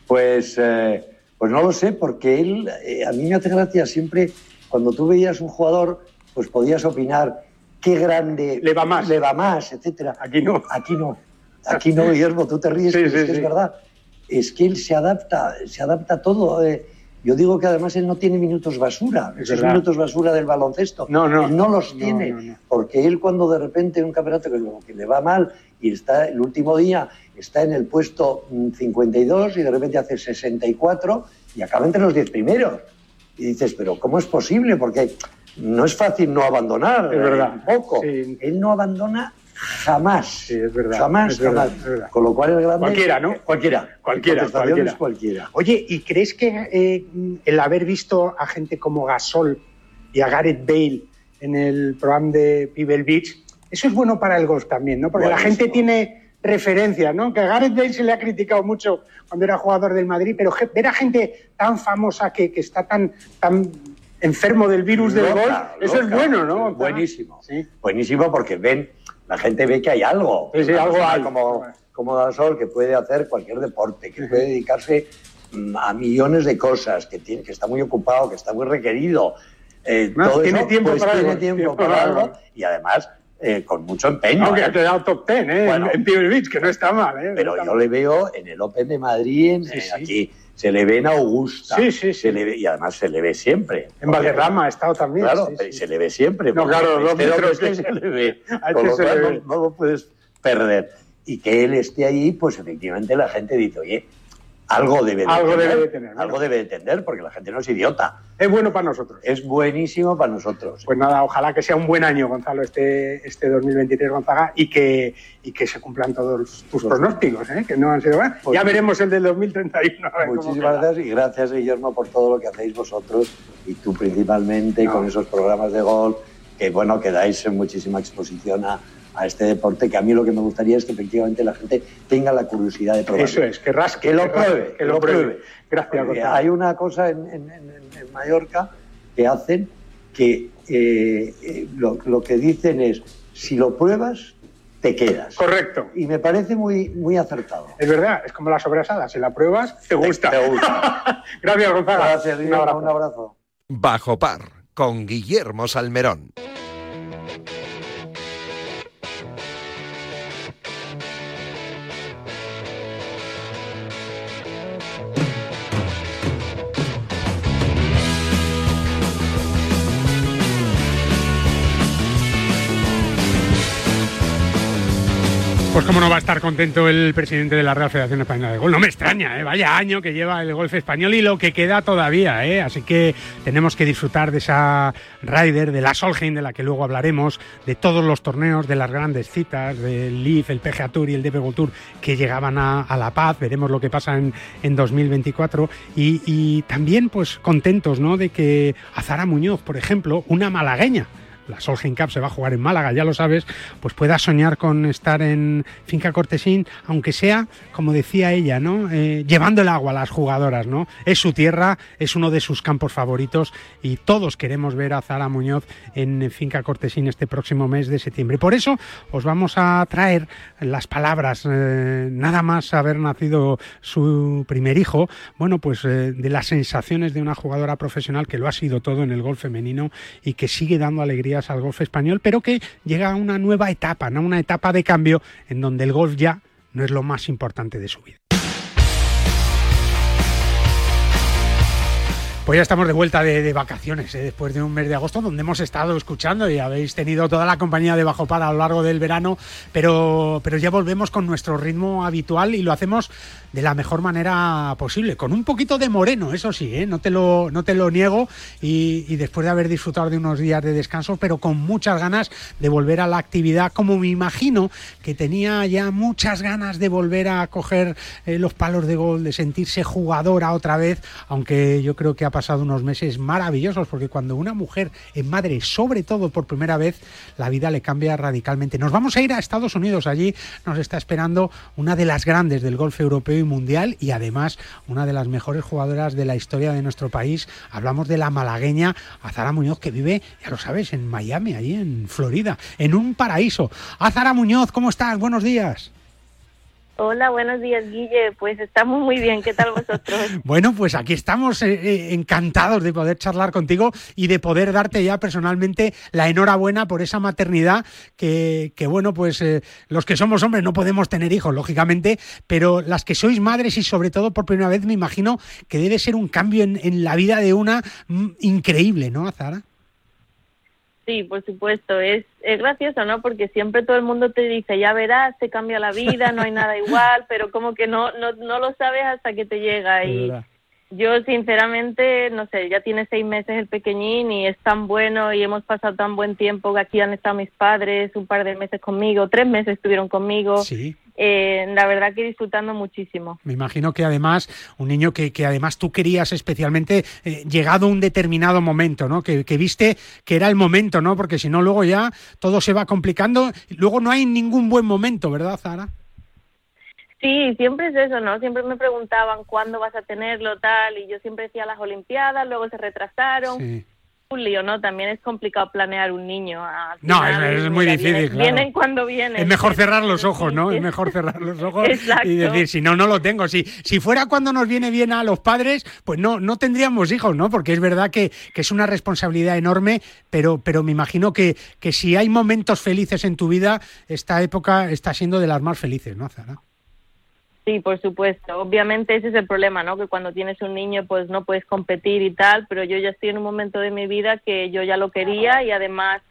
Pues, eh, pues no lo sé, porque él, eh, a mí me hace gracia siempre, cuando tú veías un jugador, pues podías opinar qué grande Le va más. le va más, etcétera. Aquí no. Aquí no. Aquí no, Guillermo, tú te ríes, Sí, pero sí, es que sí. es verdad. Es que él se adapta, se adapta a todo. eh. Yo digo que además él no tiene minutos basura, Es esos minutos basura del baloncesto. No, no. Él no los No, tiene, no, porque él cuando de repente en un campeonato que, que le va mal y está el último día está en el puesto mm, 52 y de repente hace 64 y acaba entre los 10 primeros. Y dices, pero ¿cómo es posible? Porque no es fácil no abandonar. Es verdad. Un poco. Sí. Él no abandona jamás. Sí, es verdad, Jamás, es verdad, jamás. es verdad. Con lo cual el grande... Cualquiera, ¿no? Cualquiera. Cualquiera, cualquiera. Oye, ¿y crees que eh, el haber visto a gente como Gasol y a Gareth Bale en el programa de Pebble Beach, eso es bueno para el golf también, ¿no? Porque la gente tiene referencias, ¿no? Que a Gareth Bale se le ha criticado mucho cuando era jugador del Madrid, pero ver a gente tan famosa que, que está tan, tan enfermo del virus del golf, eso es bueno, ¿no? Buenísimo. ¿Sí? Buenísimo porque ven, la gente ve que hay algo. Sí, sí, algo hay. Como, como Dasol, que puede hacer cualquier deporte, que puede dedicarse mm, a millones de cosas, que, tiene, que está muy ocupado, que está muy requerido. Eh, todo tiene eso, tiempo pues, para tiene algo, tiempo tiempo para para algo algo. y además eh, con mucho empeño. Aunque ¿eh? ha quedado top 10, ¿eh? Bueno. en Pebble Beach, que no está mal, ¿eh? Pero yo le veo en el Open de Madrid, en, Sí, eh, sí. aquí, se le ve en Augusta. Sí, sí, sí. Se le ve- y además se le ve siempre. En Valderrama ha estado también. Claro, sí, pero se le ve siempre. No, claro, donde metros esté, que- se le ve. Con lo cual no, no lo puedes perder. Y que él esté ahí, pues efectivamente la gente dice, oye, algo debe de Algo tener. debe de tener, Algo bueno. debe de tener, porque la gente no es idiota. Es bueno para nosotros. Es buenísimo para nosotros. Pues nada, ojalá que sea un buen año, Gonzalo, este, este 2023, Gonzaga, y que, y que se cumplan todos tus pronósticos, ¿eh? que no han sido buenos. Pues ya veremos el del 2031. a ver cómo Muchísimas gracias y gracias, Guillermo, por todo lo que hacéis vosotros y tú principalmente No. con esos programas de golf que, bueno, que dais muchísima exposición a, a este deporte, que a mí lo que me gustaría es que efectivamente la gente tenga la curiosidad de probarlo. Eso es, que rasque. Que lo pruebe, Que lo pruebe. Gracias, Porque Gonzalo. hay una cosa en, en- en- en Mallorca que hacen que eh, eh, lo, lo que dicen es, si lo pruebas, te quedas. Correcto. Y me parece muy, muy acertado. Es verdad, es como la sobrasada. Si la pruebas, te gusta. Te gusta. Gracias, Gonzaga. Gracias, Un abrazo. un abrazo. Bajo par con Guillermo Salmerón. Pues cómo no va a estar contento el presidente de la Real Federación Española de Golf. No me extraña, ¿eh? vaya año que lleva el golf español y lo que queda todavía. ¿eh? Así que tenemos que disfrutar de esa Ryder, de la Solheim, de la que luego hablaremos, de todos los torneos, de las grandes citas, del Leaf, el PGA Tour y el DP Tour que llegaban a, La Paz. Veremos lo que pasa en, en 2024. Y, y también pues contentos ¿no? de que Azara Muñoz, por ejemplo, una malagueña, la Solheim Cup se va a jugar en Málaga, ya lo sabes, pues pueda soñar con estar en Finca Cortesín, aunque sea, como decía ella, ¿no? Eh, llevando el agua a las jugadoras, ¿no? Es su tierra, es uno de sus campos favoritos y todos queremos ver a Zara Muñoz en Finca Cortesín este próximo mes de septiembre. Por eso os vamos a traer las palabras, eh, nada más haber nacido su primer hijo, bueno, pues eh, de las sensaciones de una jugadora profesional que lo ha sido todo en el golf femenino y que sigue dando al golf español, pero que llega a una nueva etapa, ¿no? una etapa de cambio en donde el golf ya no es lo más importante de su vida. Pues ya estamos de vuelta de, vacaciones, ¿eh? después de un mes de agosto, donde hemos estado escuchando y habéis tenido toda la compañía de Bajo Para a lo largo del verano, pero, pero ya volvemos con nuestro ritmo habitual y lo hacemos de la mejor manera posible, con un poquito de moreno, eso sí, ¿eh? no, te lo, no te lo niego, y, y después de haber disfrutado de unos días de descanso, pero con muchas ganas de volver a la actividad, como me imagino que tenía ya muchas ganas de volver a coger eh, los palos de gol, de sentirse jugadora otra vez, aunque yo creo que ha pasado unos meses maravillosos, porque cuando una mujer es madre, sobre todo por primera vez, la vida le cambia radicalmente. Nos vamos a ir a Estados Unidos, allí nos está esperando una de las grandes del golf europeo mundial y además una de las mejores jugadoras de la historia de nuestro país. Hablamos de la malagueña Azara Muñoz, que vive, ya lo sabes, en Miami, allí en Florida, en un paraíso. Azara Muñoz, ¿cómo estás? Buenos días. Hola, buenos días, Guille. Pues estamos muy bien. ¿Qué tal vosotros? Bueno, pues aquí estamos eh, eh, encantados de poder charlar contigo y de poder darte ya personalmente la enhorabuena por esa maternidad que, que bueno, pues eh, los que somos hombres no podemos tener hijos, lógicamente, pero las que sois madres y sobre todo por primera vez me imagino que debe ser un cambio en, la vida de una mm, increíble, ¿no, Azara? Sí, por supuesto. Es, es gracioso, ¿no? Porque siempre todo el mundo te dice, ya verás, te cambia la vida, no hay nada igual, pero como que no, no, no lo sabes hasta que te llega. Y. Yo sinceramente, no sé, ya tiene seis meses el pequeñín y es tan bueno y hemos pasado tan buen tiempo que aquí han estado mis padres un par de meses conmigo, tres meses estuvieron conmigo. Sí. Eh, la verdad que disfrutando muchísimo. Me imagino que además, un niño que, que además tú querías especialmente, eh, llegado un determinado momento, ¿no? Que, que, viste que era el momento, ¿no? Porque si no, luego ya todo se va complicando, luego no hay ningún buen momento, ¿verdad, Zara? Sí, siempre es eso, ¿no? Siempre me preguntaban cuándo vas a tenerlo, tal, y yo siempre decía las Olimpiadas, luego se retrasaron. Sí. Un lío, ¿no? También es complicado planear un niño. Al no, es, muy difícil. Vienen, claro. vienen, cuando vienen. Es mejor cerrar los ojos, ¿no? Es mejor cerrar los ojos y decir, si no, no lo tengo. Si, si fuera cuando nos viene bien a los padres, pues no, no tendríamos hijos, ¿no? Porque es verdad que, que es una responsabilidad enorme, pero, pero me imagino que, que si hay momentos felices en tu vida, esta época está siendo de las más felices, ¿no, Zara? Sí, por supuesto. Obviamente ese es el problema, ¿no? Que cuando tienes un niño pues no puedes competir y tal, pero yo ya estoy en un momento de mi vida que yo ya lo quería y además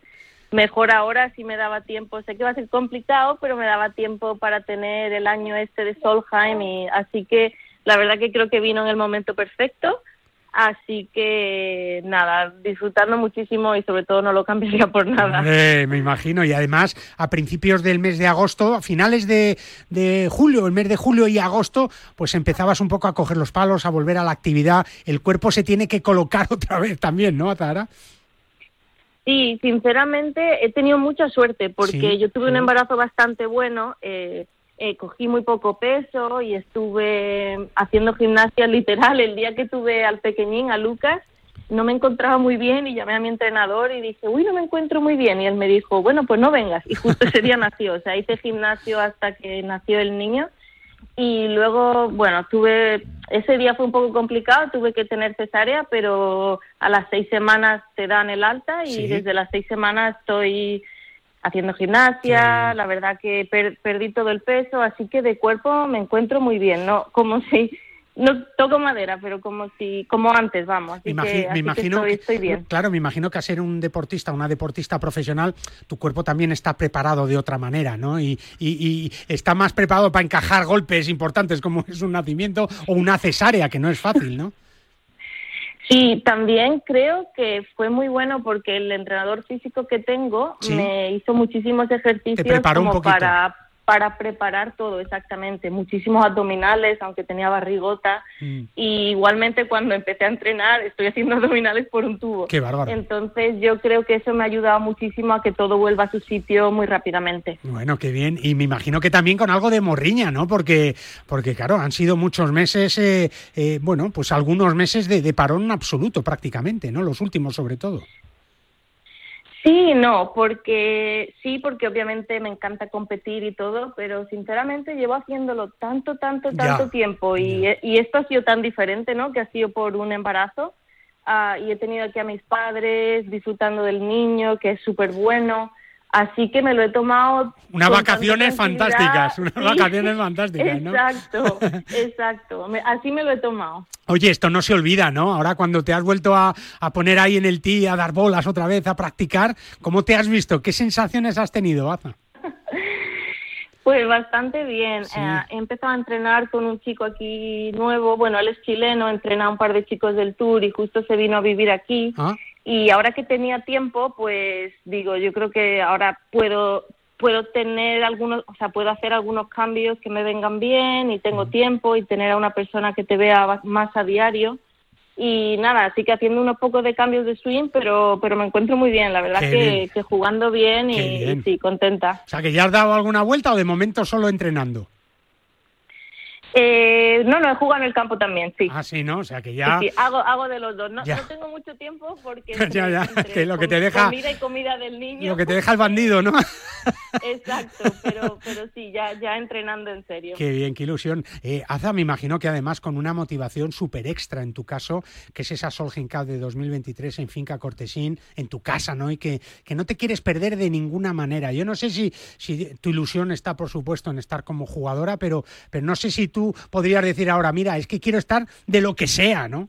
mejor ahora si me daba tiempo. Sé que va a ser complicado, pero me daba tiempo para tener el año este de Solheim y así que la verdad que creo que vino en el momento perfecto Así que nada, disfrutando muchísimo y sobre todo no lo cambiaría por nada. Eh, me imagino, y además a principios del mes de agosto, a finales de, de, julio, el mes de julio y agosto, pues empezabas un poco a coger los palos, a volver a la actividad. El cuerpo se tiene que colocar otra vez también, ¿no, Atara? Sí, sinceramente he tenido mucha suerte porque sí, yo tuve un embarazo bastante bueno. Eh, eh, cogí muy poco peso y estuve haciendo gimnasia literal. El día que tuve al pequeñín, a Lucas, no me encontraba muy bien y llamé a mi entrenador y dije, uy, no me encuentro muy bien. Y él me dijo, bueno, pues no vengas. Y justo ese día nació. O sea, hice gimnasio hasta que nació el niño. Y luego, bueno, tuve, ese día fue un poco complicado, tuve que tener cesárea, pero a las seis semanas te dan el alta y ¿Sí? desde las seis semanas estoy haciendo gimnasia, la verdad que per perdí todo el peso, así que de cuerpo me encuentro muy bien, ¿no? Como si no toco madera, pero como si como antes, vamos. Así me, que, me imagino que estoy, estoy, bien. Claro, me imagino que a ser un deportista, una deportista profesional, tu cuerpo también está preparado de otra manera, ¿no? Y, y, y está más preparado para encajar golpes importantes como es un nacimiento o una cesárea, que no es fácil, ¿no? Sí, también creo que fue muy bueno porque el entrenador físico que tengo sí. me hizo muchísimos ejercicios como para para preparar todo exactamente, muchísimos abdominales, aunque tenía barrigota, mm. y igualmente cuando empecé a entrenar estoy haciendo abdominales por un tubo. Qué bárbaro. Entonces yo creo que eso me ha ayudado muchísimo a que todo vuelva a su sitio muy rápidamente. Bueno, qué bien, y me imagino que también con algo de morriña, ¿no? Porque, porque claro, han sido muchos meses, eh, eh, bueno, pues algunos meses de, de parón absoluto prácticamente, ¿no? Los últimos sobre todo. Sí, no, porque sí, porque obviamente me encanta competir y todo, pero sinceramente llevo haciéndolo tanto, tanto, tanto tiempo y, y, esto ha sido tan diferente, ¿no? Que ha sido por un embarazo uh, y he tenido aquí a mis padres disfrutando del niño, que es súper bueno. Así que me lo he tomado. Unas vacaciones fantásticas, unas sí, vacaciones fantásticas, ¿no? Exacto, exacto. Así me lo he tomado. Oye, esto no se olvida, ¿no? Ahora cuando te has vuelto a, a poner ahí en el tee, a dar bolas otra vez, a practicar, ¿cómo te has visto? ¿Qué sensaciones has tenido, Aza? Pues bastante bien. Sí. Eh, he empezado a entrenar con un chico aquí nuevo. Bueno, él es chileno, entrena a un par de chicos del Tour y justo se vino a vivir aquí. ¿Ah? Y ahora que tenía tiempo, pues digo, yo creo que ahora puedo puedo tener algunos, o sea, puedo hacer algunos cambios que me vengan bien y tengo tiempo y tener a una persona que te vea más a diario y nada, así que haciendo unos pocos de cambios de swing, pero pero me encuentro muy bien, la verdad que, bien. que, jugando bien y, bien. y, sí, contenta. O sea, que ya has dado alguna vuelta o de momento solo entrenando. Eh, no, no, he jugado en el campo también, sí. Ah, sí, ¿no? O sea, que ya... Sí, sí hago, hago de los dos. No, no, tengo mucho tiempo porque... Ya, ya, que lo que te deja... Comida y comida del niño. Lo que te deja el bandido, ¿no? Exacto, pero, pero sí, ya, ya entrenando en serio. Qué bien, qué ilusión. Eh, Aza, me imagino que además con una motivación súper extra en tu caso, que es esa Solheim Cup de 2023 en Finca Cortesín, en tu casa, ¿no? Y que, que no te quieres perder de ninguna manera. Yo no sé si, si tu ilusión está, por supuesto, en estar como jugadora, pero, pero no sé si tú podrías decir ahora, mira, es que quiero estar de lo que sea, ¿no?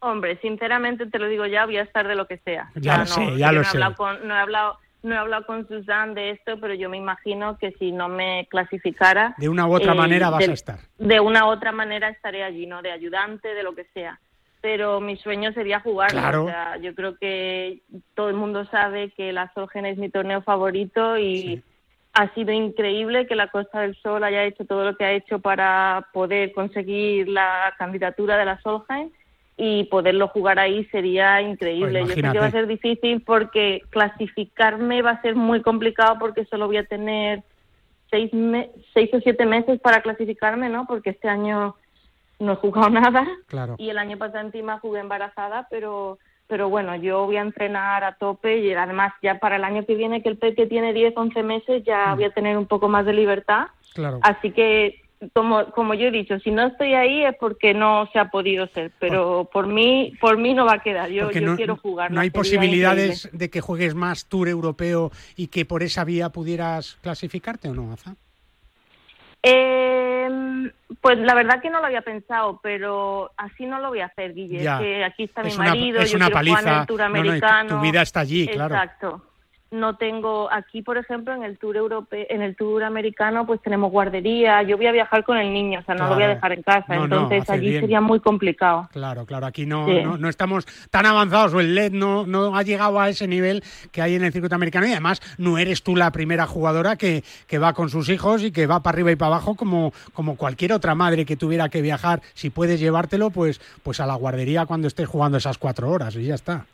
Hombre, sinceramente te lo digo ya, voy a estar de lo que sea. Ya, ya lo sé, no, ya lo no sé. He con, no he hablado no he hablado con Susan de esto, pero yo me imagino que si no me clasificara... De una u otra eh, manera vas de, a estar. De una u otra manera estaré allí, ¿no? De ayudante, de lo que sea. Pero mi sueño sería jugar. Claro. O sea, yo creo que todo el mundo sabe que la Solgen es mi torneo favorito y Sí. Ha sido increíble que la Costa del Sol haya hecho todo lo que ha hecho para poder conseguir la candidatura de la Solheim y poderlo jugar ahí sería increíble. Pues Yo sé que va a ser difícil porque clasificarme va a ser muy complicado porque solo voy a tener seis, me- seis o siete meses para clasificarme, ¿no? Porque este año no he jugado nada Claro. y el año pasado encima jugué embarazada, pero pero bueno, yo voy a entrenar a tope y además ya para el año que viene que el peque tiene 10, 11 meses ya voy a tener un poco más de libertad. Claro. Así que como como yo he dicho, si no estoy ahí es porque no se ha podido ser, pero por mí por mí no va a quedar. Yo, yo no, quiero jugar. no hay posibilidades increíble. de que juegues más Tour europeo y que por esa vía pudieras clasificarte o no, Aza. Eh, pues la verdad que no lo había pensado, pero así no lo voy a hacer, Guille. Ya. Que aquí está Es mi una- marido, es yo una quiero jugar en paliza. el Tour No, no, y tu- americano. tu vida está allí, claro. Exacto. No tengo aquí, por ejemplo, en el Tour europeo, en el Tour americano, pues tenemos guardería. Yo voy a viajar con el niño, o sea, no lo voy a dejar en casa. No, entonces allí bien. sería muy complicado. Claro, claro, aquí no, Sí. no, no estamos tan avanzados o el LED no, no ha llegado a ese nivel que hay en el circuito americano y además no eres tú la primera jugadora que, que va con sus hijos y que va para arriba y para abajo como, como cualquier otra madre que tuviera que viajar. Si puedes llevártelo, pues, pues a la guardería cuando estés jugando esas cuatro horas y ya está.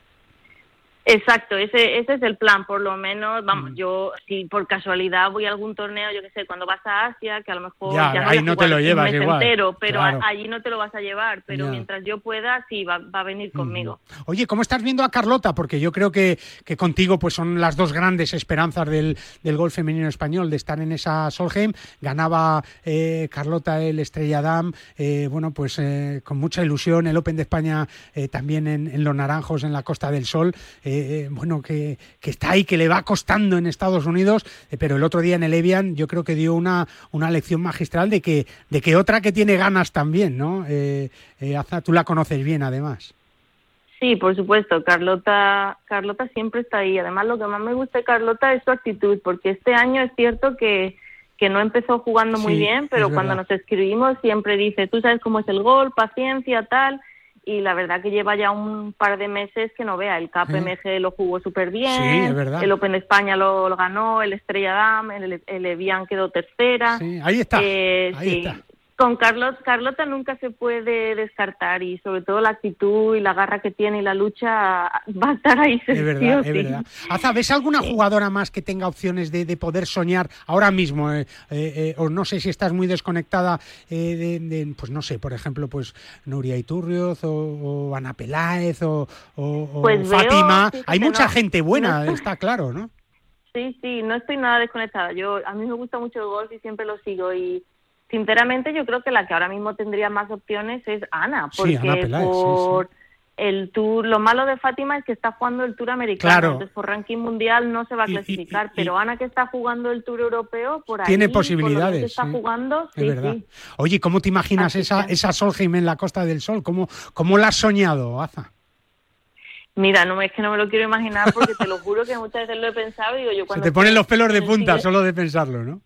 Exacto, ese, ese es el plan, por lo menos, Mm. vamos, yo si por casualidad voy a algún torneo, yo que sé, cuando vas a Asia, que a lo mejor Ya, ya, ahí no te lo llevas igual, entero, pero a- allí no te lo vas a llevar, pero Ya. mientras yo pueda, sí, va, va a venir conmigo. Oye, ¿cómo estás viendo a Carlota? Porque yo creo que, que contigo pues son las dos grandes esperanzas del, del golf femenino español, de estar en esa Solheim. Ganaba eh, Carlota el Estrella Dam, eh, bueno, pues eh, con mucha ilusión, el Open de España eh, también en, en Los Naranjos, en la Costa del Sol. eh, eh, bueno, que, que está ahí, que le va costando en Estados Unidos, eh, pero el otro día en el Evian yo creo que dio una, una lección magistral de que, de que otra que tiene ganas también, ¿no? Eh, eh, Aza, tú la conoces bien además. Sí, por supuesto, Carlota, Carlota siempre está ahí. Además, lo que más me gusta de Carlota es su actitud, porque este año es cierto que, que no empezó jugando muy Sí, bien, pero cuando nos escribimos siempre dice, tú sabes cómo es el gol, paciencia, tal. Y la verdad que lleva ya un par de meses que no vea. El KPMG lo jugó súper bien, Sí, es verdad. el Open España lo, lo ganó, el Estrella Dam, el, el Evian quedó tercera. Sí, ahí está. Eh, ahí sí. está. Con Carlos, Carlota nunca se puede descartar y sobre todo la actitud y la garra que tiene y la lucha va a estar ahí. Es verdad, es verdad. Aza, ¿ves alguna jugadora más que tenga opciones de, de poder soñar ahora mismo? eh, eh, eh, o no sé si estás muy desconectada de, de, pues no sé, por ejemplo, pues Nuria Iturrioz o, o Ana Peláez o, o- o Pues veo, Fátima. Hay mucha no, gente buena, no. está claro, ¿no? Sí, sí, no estoy nada desconectada. Yo a mí me gusta mucho el golf y siempre lo sigo y sinceramente yo creo que la que ahora mismo tendría más opciones es Ana, Sí, porque Ana Peláez, sí, por el tour, lo malo de Fátima es que está jugando el tour americano, Claro. entonces por ranking mundial no se va a Y- clasificar, y- pero Ana que está jugando el tour europeo por ahí Tiene por posibilidades, que está sí. jugando, Es sí, verdad. sí. Oye, ¿cómo te imaginas Así esa, esa Solheim en la Costa del Sol? ¿Cómo, cómo la has soñado, Aza? Mira, no es que no me lo quiero imaginar porque te lo juro que muchas veces lo he pensado y digo yo Se cuando te ponen los pelos de punta solo de pensarlo, ¿no?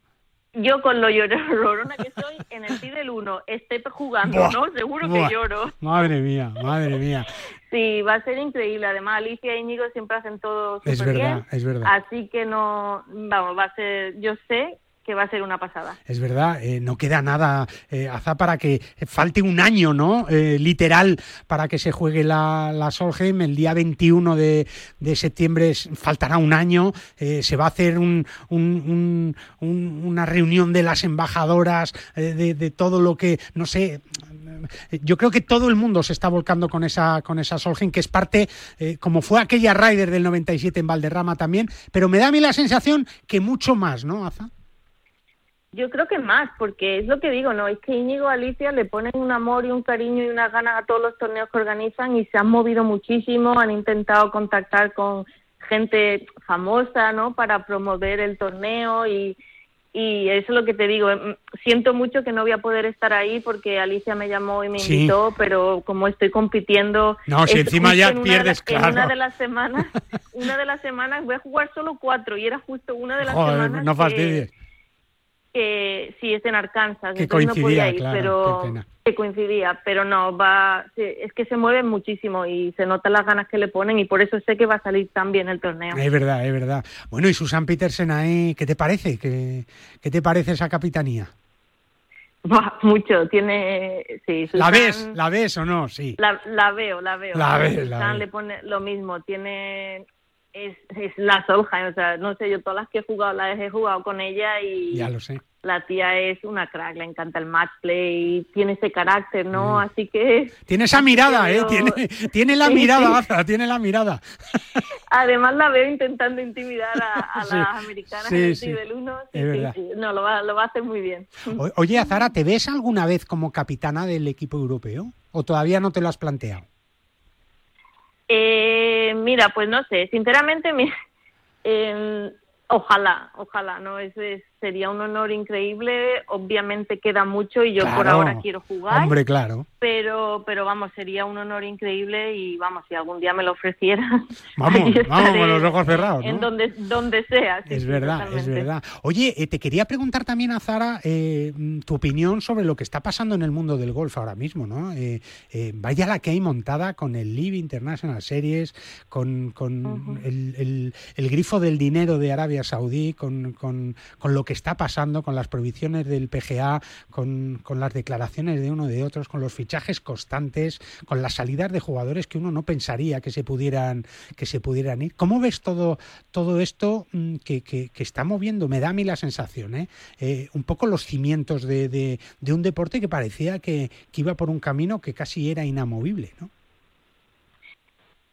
Yo con lo llorona que soy en el del 1 esté jugando, Buah, ¿no? Seguro buah. que lloro. Madre mía, madre mía. Sí, va a ser increíble. Además, Alicia y Íñigo siempre hacen todo súper Es verdad, bien. es verdad. Así que no, vamos, va a ser, yo sé que va a ser una pasada. Es verdad, eh, no queda nada, eh, Azá, para que falte un año, ¿no? Eh, literal, para que se juegue la, la Solheim. El día 21 de, de septiembre faltará un año. eh, se va a hacer un- un- un- un- una reunión de las embajadoras, de, todo lo que, no sé. Yo creo que todo el mundo se está volcando con esa, con esa Solheim, que es parte, como fue aquella Ryder del 97 en Valderrama también, pero me da a mí la sensación que mucho más, ¿no, Aza? Yo creo que más, porque es lo que digo, ¿no? Es que Íñigo y Alicia le ponen un amor y un cariño y unas ganas a todos los torneos que organizan y se han movido muchísimo, han intentado contactar con gente famosa, ¿no? Para promover el torneo y, y eso es lo que te digo. em, Siento mucho que no voy a poder estar ahí porque Alicia me llamó y me Sí. invitó, pero como estoy compitiendo. No, si encima ya en una de pierdes, En claro. una de las semanas, una de las semanas voy a jugar solo cuatro y era justo una de las Joder, semanas no fastidies. que sí es en Arkansas, Que entonces no coincidía, podía ir, claro, pero que coincidía, pero no va, es que se mueve muchísimo y se notan las ganas que le ponen y por eso sé que va a salir tan bien el torneo. Es verdad, es verdad. Bueno, y Susan Petersen ahí, ¿qué te parece? ¿Qué, qué te parece esa capitanía? Buah, mucho, tiene, sí. ¿La ves? ¿La ves o no? Sí. La, la veo, la veo. La ves, la Susan le pone lo mismo, tiene es, es la Solheim, o sea, no sé, yo todas las que he jugado las he jugado con ella y Ya lo sé. la tía es una crack, le encanta el match play, tiene ese carácter, ¿no? Mm. Así que Tiene esa mirada, ¿eh? Tiene, tiene la Sí, mirada, sí. Tiene la mirada. Además la veo intentando intimidar a, a Sí, las americanas sí, en el sí. nivel 1. Sí, Es sí, verdad. sí. No, lo va, lo va a hacer muy bien. O- Oye, Azara, ¿te ves alguna vez como capitana del equipo europeo? ¿O todavía no te lo has planteado? Eh, mira, pues no sé, sinceramente, mi- eh, ojalá, ojalá, ¿no? Ese sería un honor increíble. Obviamente queda mucho y yo por ahora quiero jugar. Hombre, claro. Pero, pero vamos, sería un honor increíble y vamos, si algún día me lo ofrecieran. Vamos, vamos con los ojos cerrados, En donde, donde sea. sí, Es verdad, es verdad. Oye, eh, te quería preguntar también a Zara eh, mm, tu opinión sobre lo que está pasando en el mundo del golf ahora mismo, ¿no? Eh, eh, vaya la que hay montada con el Live International Series, con, con el, el- el grifo del dinero de Arabia Saudí, con, con- con lo que está pasando, con las prohibiciones del PGA, con, con las declaraciones de uno de otros, con los fichajes constantes, con las salidas de jugadores que uno no pensaría que se pudieran, que se pudieran ir. ¿Cómo ves todo, todo esto mm, que, que- está moviendo? Me da a mí la sensación, ¿eh? Eh, un poco los cimientos de, de- de un deporte que parecía que, que iba por un camino que casi era inamovible, ¿no?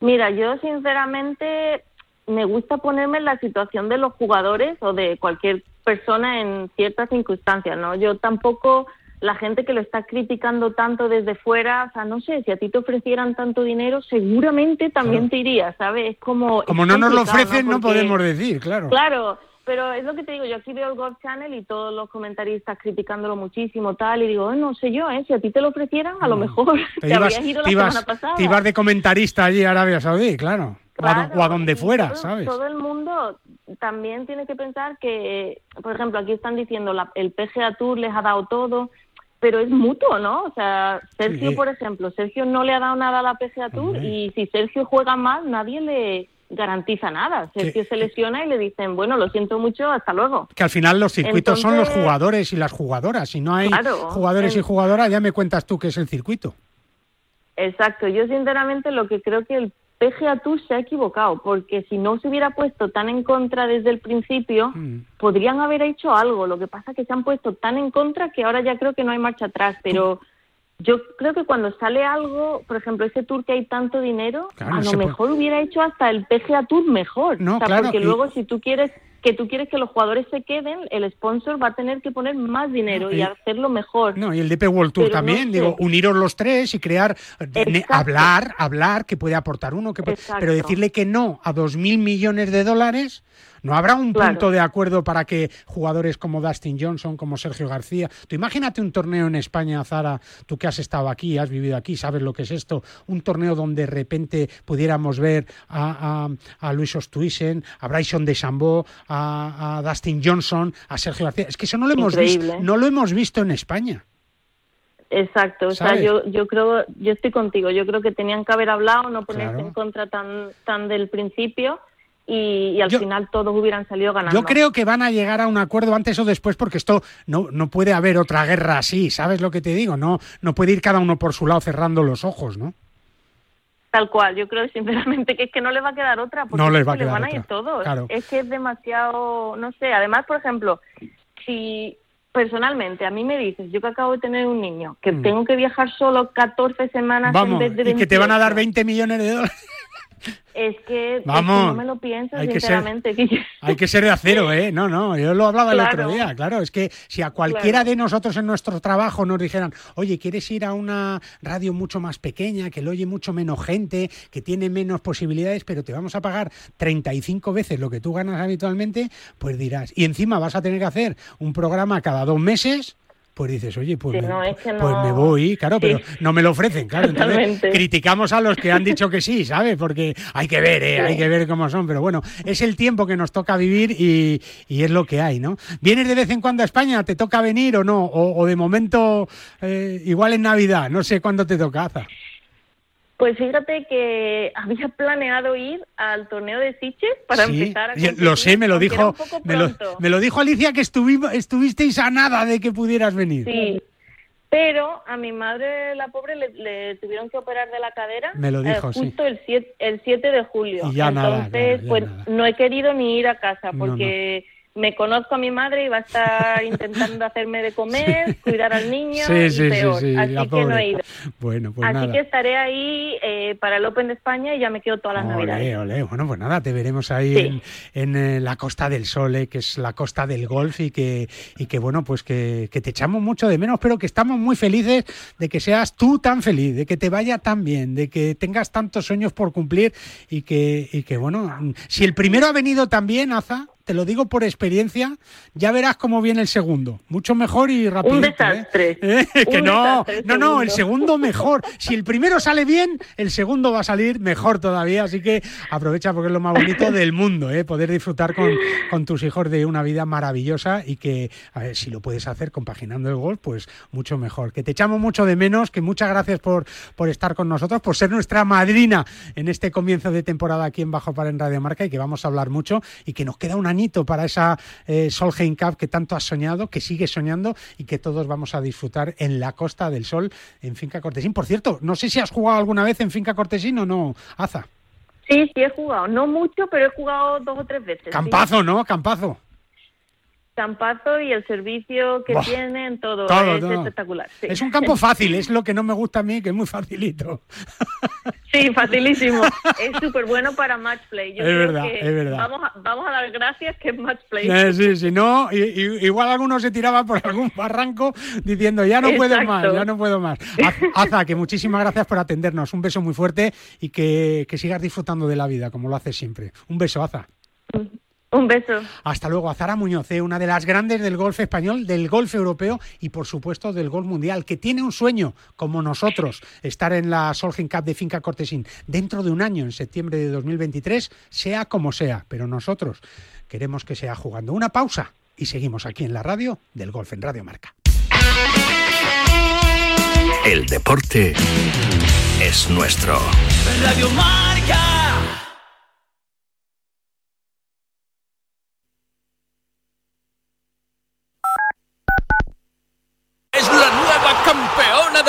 Mira, yo sinceramente me gusta ponerme en la situación de los jugadores o de cualquier persona en ciertas circunstancias, ¿no? Yo tampoco, la gente que lo está criticando tanto desde fuera, o sea, no sé, si a ti te ofrecieran tanto dinero, seguramente también Claro. te irías, ¿sabes? Es como... Como es no nos lo ofrecen, no, Porque- podemos decir, claro. Claro, pero es lo que te digo, yo aquí veo el Golf Channel y todos los comentaristas criticándolo muchísimo, tal, y digo, "Eh, no sé yo, ¿eh? Si a ti te lo ofrecieran, a lo mejor Te te, ibas, habrías ido la te ibas- semana pasada. te ibas de comentarista allí a Arabia Saudí, claro. O a do- Claro, o a donde fuera, todo, ¿sabes? Todo el mundo también tiene que pensar que, por ejemplo, aquí están diciendo la, el PGA Tour les ha dado todo, pero es mutuo, ¿no? O sea, Sergio, Sí. por ejemplo, Sergio no le ha dado nada a la PGA Tour Hombre. y si Sergio juega mal, nadie le garantiza nada. Sergio Que- se lesiona y le dicen, bueno, lo siento mucho, hasta luego. Que al final los circuitos son los jugadores y las jugadoras. Si no hay Claro, jugadores y jugadoras, ya me cuentas tú qué es el circuito. Exacto, yo sinceramente lo que creo que el PGA Tour se ha equivocado, porque si no se hubiera puesto tan en contra desde el principio, Mm. podrían haber hecho algo. Lo que pasa es que se han puesto tan en contra que ahora ya creo que no hay marcha atrás. Pero yo creo que cuando sale algo, por ejemplo, ese tour que hay tanto dinero, Claro, a lo puede- mejor hubiera hecho hasta el PGA Tour mejor. No, o sea, claro, porque y- luego si tú quieres que tú quieres que los jugadores se queden, el sponsor va a tener que poner más dinero No, y, y- hacerlo mejor. No, y el DP World Tour Pero no también, sé. digo, uniros los tres y crear, Exacto. hablar, hablar, que puede aportar uno, que puede- pero decirle que no a dos mil millones de dólares, no habrá un Claro. punto de acuerdo para que jugadores como Dustin Johnson, como Sergio García, tú imagínate un torneo en España, Zara, tú que has estado aquí, has vivido aquí, sabes lo que es esto, un torneo donde de repente pudiéramos ver a, a, a Luis Ostuisen, a Bryson DeChambeau, a, a Dustin Johnson, a Sergio García, es que eso no lo hemos visto, no lo hemos visto en España. Exacto, o sea, yo, yo creo, yo estoy contigo, yo creo que tenían que haber hablado, no ponerse Claro. en contra tan, tan del principio y, y al Yo- final todos hubieran salido ganando. Yo creo que van a llegar a un acuerdo antes o después porque esto no, no puede haber otra guerra así, ¿sabes lo que te digo? No, no puede ir cada uno por su lado cerrando los ojos, ¿no? Tal cual, yo creo sinceramente que es que no les va a quedar otra, porque No es les que va a le quedar van a ir otra, todos. claro. Es que es demasiado, no sé, además, por ejemplo, si personalmente a mí me dices, yo que acabo de tener un niño, que Mm. tengo que viajar solo 14 semanas Vamos, en vez de y que te van a dar 28, 20 millones de dólares. Es que, Vamos, no me lo pienso, hay que sinceramente. ser, hay que ser de acero, ¿eh? No, no, yo lo hablaba el otro día, claro. Es que si a cualquiera de nosotros en nuestro trabajo nos dijeran, oye, ¿quieres ir a una radio mucho más pequeña, que lo oye mucho menos gente, que tiene menos posibilidades, pero te vamos a pagar 35 veces lo que tú ganas habitualmente? Pues dirás, y encima vas a tener que hacer un programa cada dos meses pues dices, oye, pues, me, pues me voy, claro, pero no me lo ofrecen, claro. Entonces criticamos a los que han dicho que sí, ¿sabes? Porque hay que ver, ¿eh? hay que ver cómo son, pero bueno, es el tiempo que nos toca vivir y, es lo que hay, ¿no? ¿Vienes de vez en cuando a España? ¿Te toca venir o no? O, de momento, eh, igual en Navidad, no sé cuándo te toca, Aza. Pues fíjate que había planeado ir al torneo de Siches para empezar a Lo sé, me lo dijo, me lo, me lo, dijo Alicia que estuvisteis a nada de que pudieras venir. Sí, pero a mi madre, la pobre, le, tuvieron que operar de la cadera. Me lo dijo, eh, justo el 7, el 7 de julio. Y ya Entonces, nada, pues no he querido ni ir a casa porque me conozco a mi madre y va a estar intentando hacerme de comer, cuidar al niño y peor. Así que no he ido. Bueno, pues Así que estaré ahí eh, para el Open de España y ya me quedo todas las navidades. Bueno, pues nada, te veremos ahí en, eh, la Costa del Sol, eh, que es la costa del golf y que, y que bueno, pues que, que, te echamos mucho de menos, pero que estamos muy felices de que seas tú tan feliz, de que te vaya tan bien, de que tengas tantos sueños por cumplir y que, y que bueno, si el primero ha venido también, Aza, te lo digo por experiencia, ya verás cómo viene el segundo. Mucho mejor y rápido. Un desastre. ¿Eh? Que no, no, no, el segundo mejor. Si el primero sale bien, el segundo va a salir mejor todavía. Así que aprovecha porque es lo más bonito del mundo, ¿eh? poder disfrutar con, con tus hijos de una vida maravillosa y que, a ver, si lo puedes hacer compaginando el golf, pues mucho mejor. Que te echamos mucho de menos, que muchas gracias por, por estar con nosotros, por ser nuestra madrina en este comienzo de temporada aquí en Bajo para en Radio Marca y que vamos a hablar mucho y que nos queda un año para esa eh, Solheim Cup que tanto has soñado, que sigues soñando y que todos vamos a disfrutar en la Costa del Sol, en Finca Cortesín. Por cierto, no sé si has jugado alguna vez en Finca Cortesín o no, Aza. Sí, sí he jugado. No mucho, pero he jugado dos o tres veces. Campazo, ¿no? Campazo y el servicio que tienen, todo, es espectacular. Es un campo fácil, es lo que no me gusta a mí, que es muy facilito. Sí, facilísimo. es súper bueno para match play. es verdad, es verdad. Vamos a, vamos a dar gracias que es match play. Eh, sí, si no, igual algunos se tiraban por algún barranco diciendo ya no puedo más, ya no puedo más. Aza, que muchísimas gracias por atendernos. Un beso muy fuerte y que, que sigas disfrutando de la vida como lo haces siempre. Un beso, Aza. Un beso. Hasta luego, Azara Muñoz, eh, una de las grandes del golf español, del golf europeo y por supuesto del golf mundial, que tiene un sueño, como nosotros, estar en la Solheim Cup de Finca Cortesín dentro de un año, en septiembre de 2023, sea como sea, pero nosotros queremos que sea jugando. Una pausa y seguimos aquí en la radio del golf en Radio Marca. El deporte es nuestro. Radio Marca.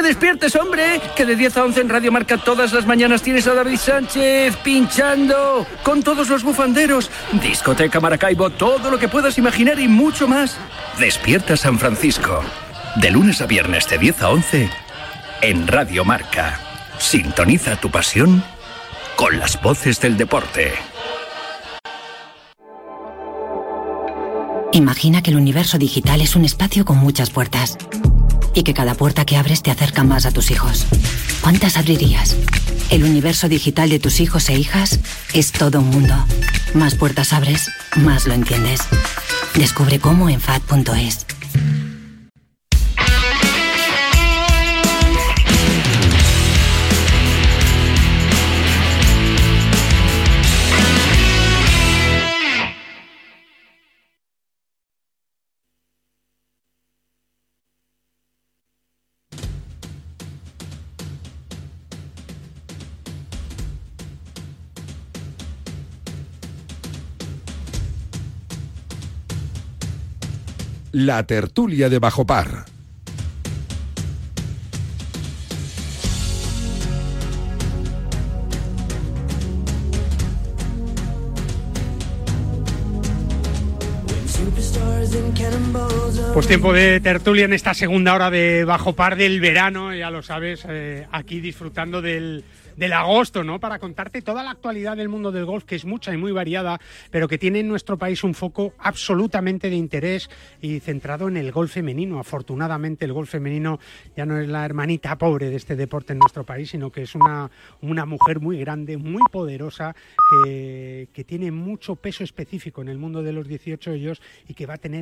¡Que despiertes, hombre! Que de 10 a 11 en Radio Marca todas las mañanas tienes a David Sánchez pinchando con todos los bufanderos. Discoteca Maracaibo, todo lo que puedas imaginar y mucho más. Despierta San Francisco. De lunes a viernes de 10 a 11 en Radio Marca. Sintoniza tu pasión con las voces del deporte. Imagina que el universo digital es un espacio con muchas puertas y que cada puerta que abres te acerca más a tus hijos. ¿Cuántas abrirías? El universo digital de tus hijos e hijas es todo un mundo. Más puertas abres, más lo entiendes. Descubre cómo en FAD.es. La tertulia de Bajo Par. Pues tiempo de tertulia en esta segunda hora de Bajo Par del verano, ya lo sabes, eh, aquí disfrutando del, del agosto, ¿no? Para contarte toda la actualidad del mundo del golf, que es mucha y muy variada, pero que tiene en nuestro país un foco absolutamente de interés y centrado en el golf femenino. Afortunadamente, el golf femenino ya no es la hermanita pobre de este deporte en nuestro país, sino que es una, una mujer muy grande, muy poderosa, que, que tiene mucho peso específico en el mundo de los 18 ellos y que va a tener